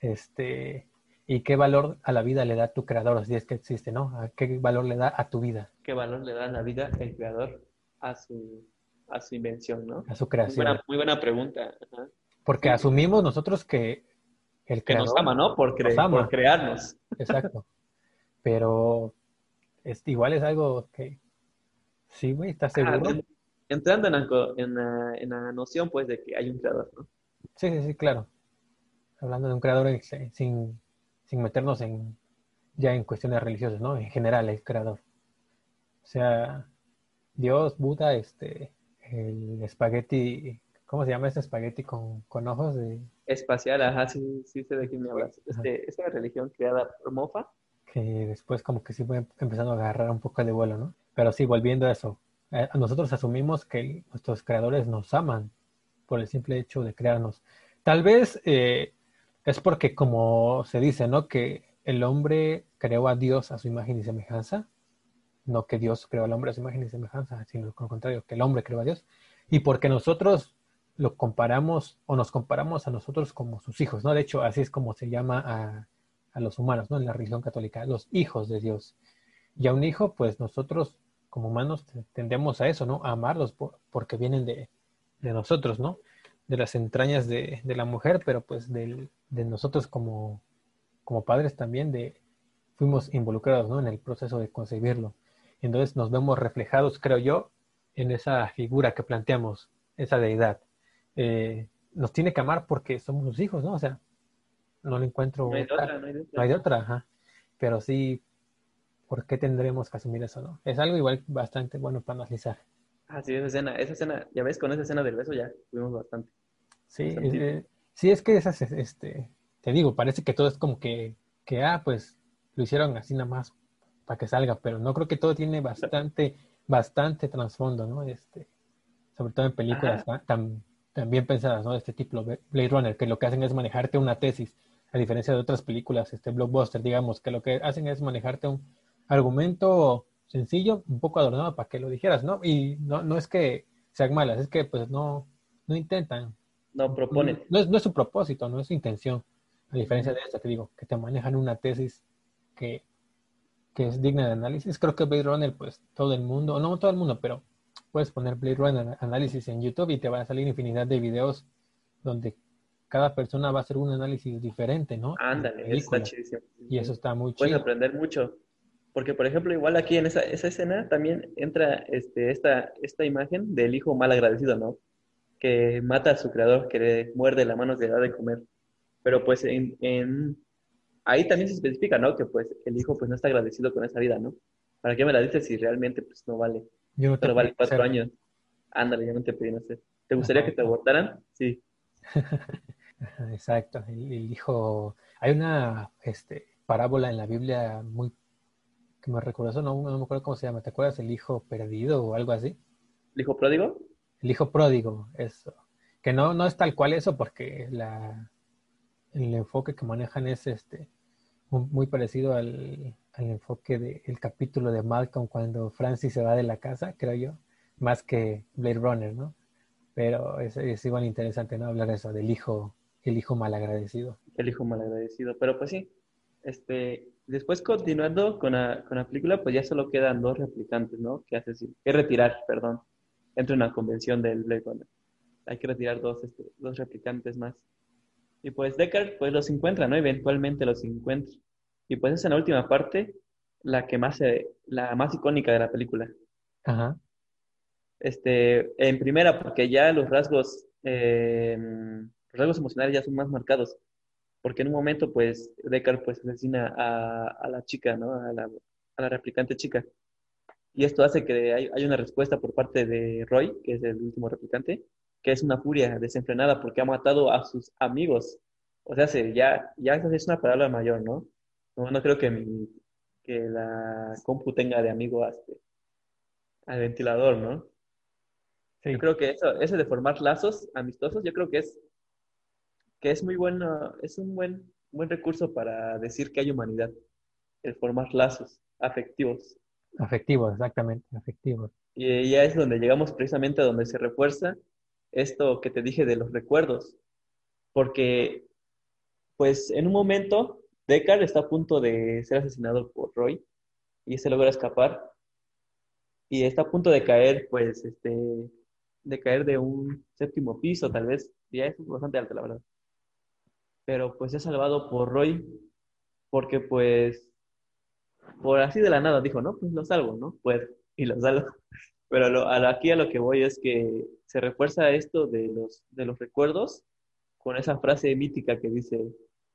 este, y qué valor a la vida le da tu creador, si es que existe, ¿no? ¿Qué valor le da a tu vida? ¿Qué valor le da a la vida el creador a su, a su invención, ¿no? A su creación. Muy buena, pregunta. Porque asumimos nosotros que el creador... Que nos ama, ¿no? Por, por crearnos. Exacto. Pero es, igual es algo que... Sí, güey, ¿estás ah, seguro? entrando en la, en, la, noción, pues, de que hay un creador, ¿no? Sí, sí, sí, claro. Hablando de un creador sin, sin meternos en ya en cuestiones religiosas, ¿no? En general, el creador. O sea, Dios, Buda, este, el espagueti, ¿cómo se llama este espagueti con, con ojos de... Espacial, ajá, sí, sí sé de quién me hablas. Este, esta religión creada por Mofa. Que después como que sí fue empezando a agarrar un poco de vuelo, ¿no? Pero sí, volviendo a eso, eh, nosotros asumimos que nuestros creadores nos aman por el simple hecho de crearnos. Tal vez eh, es porque, como se dice, ¿no? Que el hombre creó a Dios a su imagen y semejanza. No que Dios creó al hombre a su imagen y semejanza, sino con lo contrario, que el hombre creó a Dios. Y porque nosotros lo comparamos o nos comparamos a nosotros como sus hijos, ¿no? De hecho, así es como se llama a, a los humanos, ¿no? En la religión católica, los hijos de Dios. Y a un hijo, pues nosotros como humanos tendemos a eso, ¿no? A amarlos porque vienen de, nosotros, ¿no? De las entrañas de, la mujer, pero pues de nosotros como, como padres también de, fuimos involucrados, ¿no? En el proceso de concebirlo. Entonces nos vemos reflejados, creo yo, en esa figura que planteamos, esa deidad. Eh, nos tiene que amar porque somos sus hijos, ¿no? O sea, no lo encuentro. No hay de otra, no hay de otra. No hay de otra, ajá. Pero sí ¿por qué tendremos que asumir eso, no? Es algo igual bastante bueno para analizar. Ah, sí, esa escena, esa escena, ya ves, con esa escena del beso ya tuvimos bastante. Sí, eh, sí, es que esas, este, te digo, parece que todo es como que, que, ah, pues lo hicieron así nada más para que salga, pero no creo que todo tiene bastante, bastante trasfondo, ¿no? Este, sobre todo en películas tan, bien pensadas, ¿no? Este tipo Blade Runner, que lo que hacen es manejarte una tesis, a diferencia de otras películas, este blockbuster, digamos, que lo que hacen es manejarte un, argumento sencillo, un poco adornado para que lo dijeras, ¿no? Y no, no es que sean malas, es que pues no, no intentan. No proponen. No, es, no es su propósito, no es su intención. A diferencia de esta, te digo, que te manejan una tesis que, que es digna de análisis. Creo que Blade Runner, pues todo el mundo, no todo el mundo, pero puedes poner Blade Runner análisis en YouTube y te van a salir infinidad de videos donde cada persona va a hacer un análisis diferente, ¿no? Ándale, está Y eso está muy chido. Puedes aprender mucho. Porque, por ejemplo, igual aquí en esa, esa escena también entra este, esta, esta imagen del hijo mal agradecido, ¿no? Que mata a su creador, que le muerde la mano que le da de comer. Pero pues en, en, ahí también se especifica, ¿no? Que pues el hijo pues no está agradecido con esa vida, ¿no? ¿Para qué me la dices si realmente pues no vale? Yo no Pero vale cuatro años. Ándale, ya no te pedí sé. ¿Te gustaría que te abortaran? Sí. Exacto. El, hijo... Hay una este, parábola en la Biblia muy me recuerdo eso, no, no, me acuerdo cómo se llama, ¿te acuerdas? El hijo perdido o algo así. ¿El hijo pródigo? El hijo pródigo, eso. Que no, no es tal cual eso porque la, el enfoque que manejan es este muy parecido al, enfoque del capítulo de Malcolm cuando Francis se va de la casa, creo yo, más que Blade Runner, ¿no? Pero es, es igual interesante, ¿no? Hablar eso, del hijo, el hijo malagradecido. El hijo malagradecido, pero pues sí, este, Después, continuando con la, con la película, pues ya solo quedan dos replicantes, ¿no? Que hace que retirar, perdón, entre una convención del Blade Runner. Hay que retirar dos, este, dos replicantes más. Y pues Deckard pues los encuentra, ¿no? Eventualmente los encuentra. Y pues es en la última parte la que más, se- la más icónica de la película. Ajá. Este, en primera, porque ya los rasgos, eh, los rasgos emocionales ya son más marcados. Porque en un momento, pues, Deckard pues asesina a, a la chica, ¿no? A la, a la replicante chica. Y esto hace que hay, hay una respuesta por parte de Roy, que es el último replicante, que es una furia desenfrenada porque ha matado a sus amigos. O sea, se- ya, ya esa es una palabra mayor, ¿no? No, no creo que, mi- que la compu tenga de amigo a este- al ventilador, ¿no? Sí. Yo creo que eso, eso de formar lazos amistosos, yo creo que es, que es muy bueno, es un buen, buen recurso para decir que hay humanidad, el formar lazos afectivos. Afectivos, exactamente, afectivos. Y ya es donde llegamos precisamente a donde se refuerza esto que te dije de los recuerdos. Porque, pues, en un momento, Deckard está a punto de ser asesinado por Roy y se logra escapar. Y está a punto de caer, pues, este, de caer de un séptimo piso, tal vez. Ya es bastante alto, la verdad. Pero, pues, es salvado por Roy porque, pues, por así de la nada dijo, no, pues lo salvo, ¿no? Pues, y lo salvo. Pero lo- a lo- aquí a lo que voy es que se refuerza esto de los, de los recuerdos con esa frase mítica que dice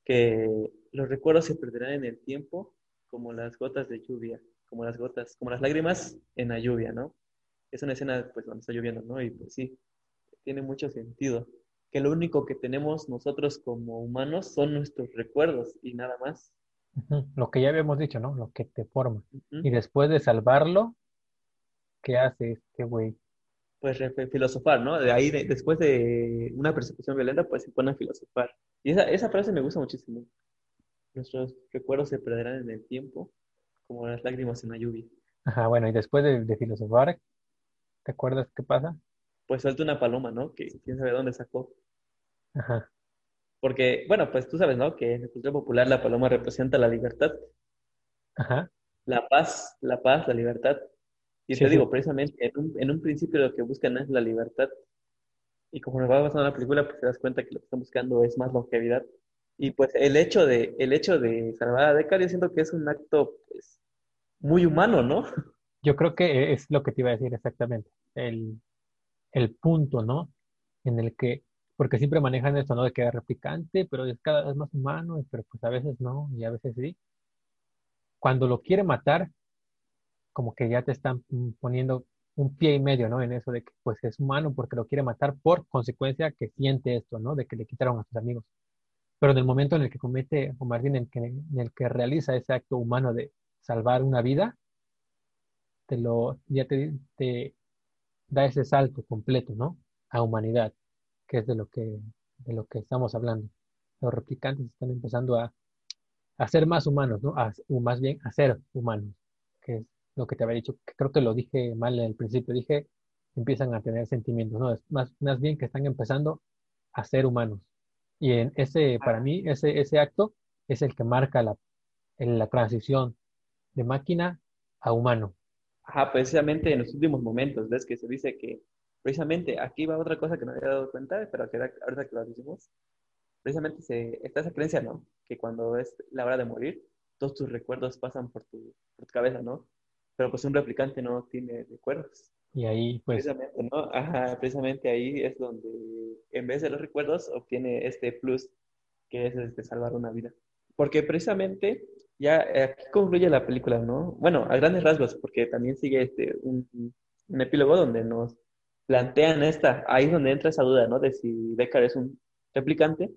que los recuerdos se perderán en el tiempo como las gotas de lluvia, como las gotas, como las lágrimas en la lluvia, ¿no? Es una escena, pues, donde está lloviendo, ¿no? Y pues sí, tiene mucho sentido. Que lo único que tenemos nosotros como humanos son nuestros recuerdos y nada más. Lo que ya habíamos dicho, ¿no? Lo que te forma. Y después de salvarlo, ¿qué hace este güey? Pues filosofar, ¿no? De ahí, de- después de una persecución violenta, pues se pone a filosofar. Y esa, esa frase me gusta muchísimo. Nuestros recuerdos se perderán en el tiempo, como las lágrimas en la lluvia. Ajá, bueno, y después de, de filosofar, ¿te acuerdas qué pasa? Pues suelta una paloma, ¿no? Que quién sabe dónde sacó. Ajá, Porque, bueno, pues tú sabes, ¿no? Que en la cultura popular la paloma representa la libertad, ajá, la paz, la paz, la libertad. Y Sí, te digo, precisamente, en un, en un principio lo que buscan es la libertad. Y como va avanzando la película, pues te das cuenta que lo que están buscando es más longevidad. Y pues el hecho de, el hecho de salvar a Deckard, yo siento que es un acto, pues, muy humano, ¿no? Yo creo que es lo que te iba a decir exactamente. El, el punto, ¿no? En el que, porque siempre manejan esto, ¿no? De que es replicante, pero es cada vez más humano, pero pues a veces no, y a veces sí. Cuando lo quiere matar, como que ya te están mm, poniendo un pie y medio, ¿no? En eso de que pues es humano porque lo quiere matar por consecuencia que siente esto, ¿no? De que le quitaron a sus amigos. Pero en el momento en el que comete, o más bien en, que, en el que realiza ese acto humano de salvar una vida, te lo, ya te, te da ese salto completo, ¿no? A humanidad, que es de lo que, de lo que estamos hablando. Los replicantes están empezando a, a ser más humanos, ¿no? A- o más bien a ser humanos, que es lo que te había dicho, que creo que lo dije mal en el principio, dije, empiezan a tener sentimientos, ¿no? Es más, más bien que están empezando a ser humanos. Y en ese, para mí, ese, ese acto es el que marca la, en la transición de máquina a humano. Ajá, precisamente en los últimos momentos, ves que se dice que, precisamente, aquí va otra cosa que no había dado cuenta, pero que ahora ahorita que lo decimos, precisamente se, está esa creencia, ¿no? Que cuando es la hora de morir, todos tus recuerdos pasan por tu, por tu cabeza, ¿no? Pero pues un replicante no tiene recuerdos. Y ahí, pues, Precisamente, ¿no? Ajá, precisamente ahí es donde, en vez de los recuerdos, obtiene este plus, que es este, salvar una vida. Porque precisamente, ya aquí concluye la película, ¿no? Bueno, a grandes rasgos, porque también sigue este, un, un epílogo donde nos plantean esta, ahí es donde entra esa duda, ¿no? De si Deckard es un replicante,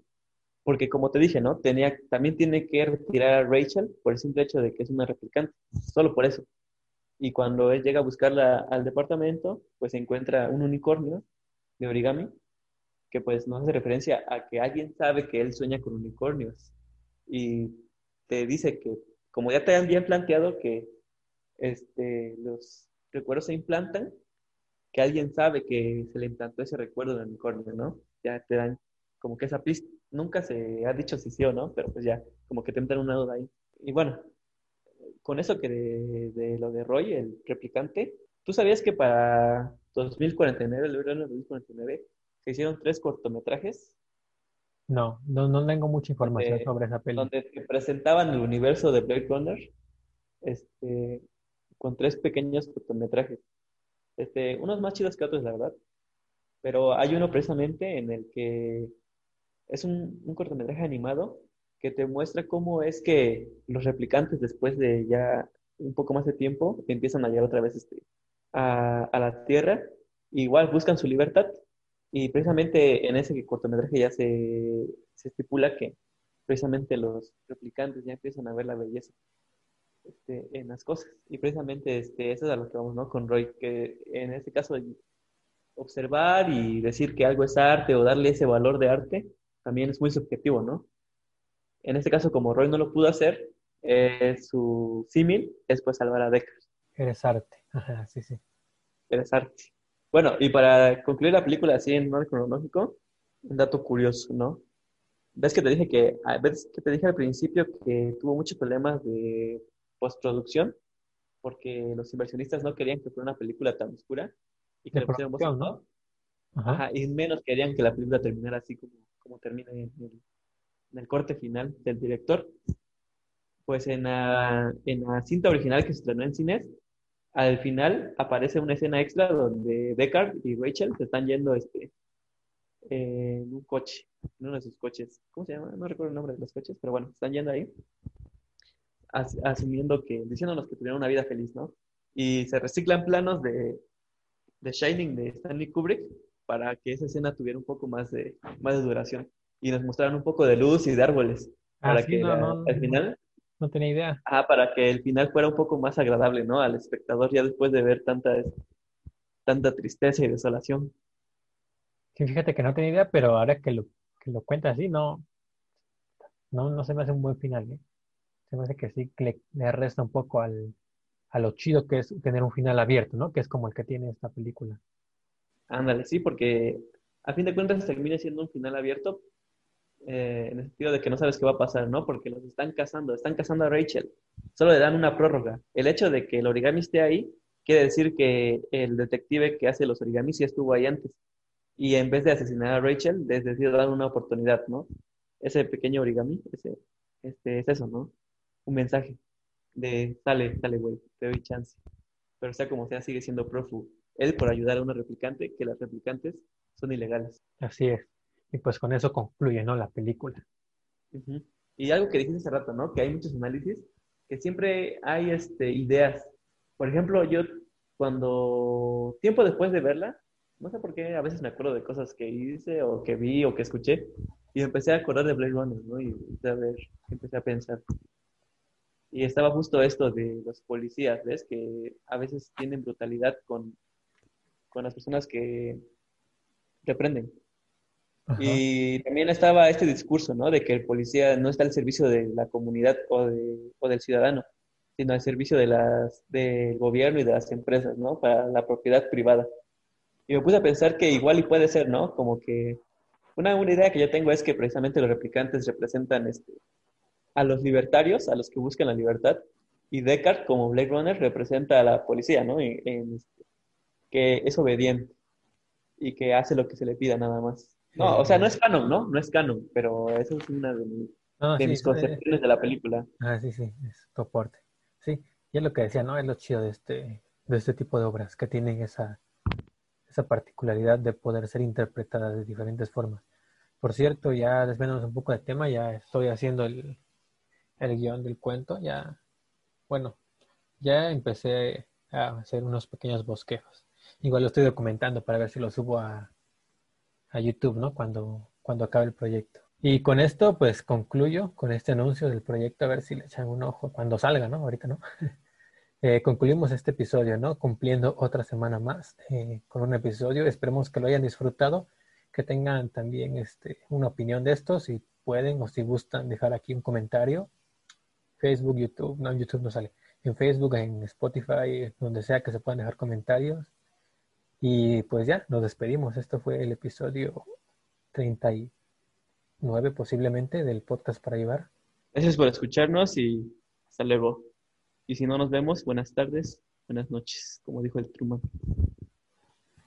porque como te dije, ¿no? Tenía, también tiene que retirar a Rachel por el simple hecho de que es una replicante, solo por eso. Y cuando él llega a buscarla al departamento, pues encuentra un unicornio de origami que pues nos hace referencia a que alguien sabe que él sueña con unicornios. Y te dice que, como ya te han bien planteado que este, los recuerdos se implantan, que alguien sabe que se le implantó ese recuerdo del unicornio, ¿no? Ya te dan como que esa pista. Nunca se ha dicho si sí o no, pero pues ya, como que te entran una duda ahí. Y bueno, con eso que de, de lo de Roy, el replicante, ¿tú sabías que para 2049, el verano de 2049, se hicieron tres cortometrajes? No, no, no tengo mucha información donde, sobre esa peli. donde te presentaban el universo de Blade Runner, este, con tres pequeños cortometrajes. Este, unos más chidos que otros, la verdad. Pero hay uno precisamente en el que es un, un cortometraje animado que te muestra cómo es que los replicantes, después de ya un poco más de tiempo, empiezan a llegar otra vez este, a, la Tierra. Igual buscan su libertad. Y precisamente en ese cortometraje ya se, se estipula que precisamente los replicantes ya empiezan a ver la belleza este, en las cosas. Y precisamente este, eso es a lo que vamos, ¿no? Con Roy, que en este caso observar y decir que algo es arte o darle ese valor de arte también es muy subjetivo, ¿no? En este caso, como Roy no lo pudo hacer, eh, su símil es pues salvar a Deckard. Eres arte. Ajá, sí, sí. Eres arte. Bueno, y para concluir la película así en orden cronológico, un dato curioso, ¿no? Ves que te dije que, ah, ves que te dije al principio que tuvo muchos problemas de postproducción, porque los inversionistas no querían que fuera una película tan oscura y que De le pusieran voz ¿no? Ajá, y menos querían que la película terminara así como, como termina en el, en el corte final del director. Pues en la, en la cinta original que se estrenó en cines, al final aparece una escena extra donde Deckard y Rachel se están yendo este, en un coche, en uno de sus coches. ¿Cómo se llama? No recuerdo el nombre de los coches, pero bueno, están yendo ahí, as- asumiendo que, diciéndonos que tuvieron una vida feliz, ¿no? Y se reciclan planos de, de Shining de Stanley Kubrick para que esa escena tuviera un poco más de, más de duración y nos mostraran un poco de luz y de árboles Ah, para sí, que no, la- no, al final, no tenía idea. ajá, para que el final fuera un poco más agradable, ¿no? Al espectador ya después de ver tanta, tanta tristeza y desolación. Sí, fíjate que no tenía idea, pero ahora que lo, que lo cuentas así, no, no, no se me hace un buen final, ¿eh? Se me hace que sí que le, le resta un poco al, a lo chido que es tener un final abierto, ¿no? Que es como el que tiene esta película. Ándale, sí, porque a fin de cuentas termina siendo un final abierto eh, en el sentido de que no sabes qué va a pasar, ¿no? Porque los están cazando, están cazando a Rachel. Solo le dan una prórroga. El hecho de que el origami esté ahí quiere decir que el detective que hace los origamis ya estuvo ahí antes. Y en vez de asesinar a Rachel, les decidió dar una oportunidad, ¿no? Ese pequeño origami, ese, este, es eso, ¿no? Un mensaje de, sale, sale, güey, te doy chance. Pero sea como sea, sigue siendo prófugo. Él por ayudar a una replicante, que las replicantes son ilegales. Así es. Y pues con eso concluye, ¿no? La película. Ujú. Y algo que dijiste hace rato, ¿no? Que hay muchos análisis, que siempre hay este, ideas. Por ejemplo, yo cuando, tiempo después de verla, no sé por qué, a veces me acuerdo de cosas que hice o que vi o que escuché, y me empecé a acordar de Blade Runner, ¿no? Y empecé a ver, empecé a pensar. Y estaba justo esto de los policías, ¿ves? Que a veces tienen brutalidad con, con las personas que, que. Y también estaba este discurso, ¿no? De que el policía no está al servicio de la comunidad o, de, o del ciudadano, sino al servicio de las, del gobierno y de las empresas, ¿no? Para la propiedad privada. Y me puse a pensar que igual y puede ser, ¿no? Como que una, una idea que yo tengo es que precisamente los replicantes representan este, a los libertarios, a los que buscan la libertad, y Deckard, como Blade Runner, representa a la policía, ¿no? Este, que es obediente y que hace lo que se le pida nada más. No, o sea, no es canon, ¿no? No es canon, pero eso es una de, mis- No, de sí, mis sí, concepciones de la película. Ah, sí, sí, es tu aporte. Sí, y es lo que decía, ¿no? Es lo chido de este, de este tipo de obras, que tienen esa, esa particularidad de poder ser interpretadas de diferentes formas. Por cierto, ya desviándonos un poco del tema, ya estoy haciendo el, el guion del cuento, ya, bueno, ya empecé a hacer unos pequeños bosquejos. Igual lo estoy documentando para ver si lo subo a, a YouTube, ¿no? Cuando, cuando acabe el proyecto. Y con esto, pues concluyo con este anuncio del proyecto, a ver si le echan un ojo cuando salga, ¿no? Ahorita no. Eh, concluimos este episodio, ¿no? Cumpliendo otra semana más eh, con un episodio. Esperemos que lo hayan disfrutado, que tengan también este, una opinión de esto, si pueden o si gustan dejar aquí un comentario. Facebook, YouTube, no, YouTube no sale. En Facebook, en Spotify, donde sea que se puedan dejar comentarios. Y pues ya, nos despedimos. Esto fue el episodio 39 posiblemente del podcast para llevar. Gracias por escucharnos y hasta luego. Y si no nos vemos, buenas tardes, buenas noches, como dijo el Truman.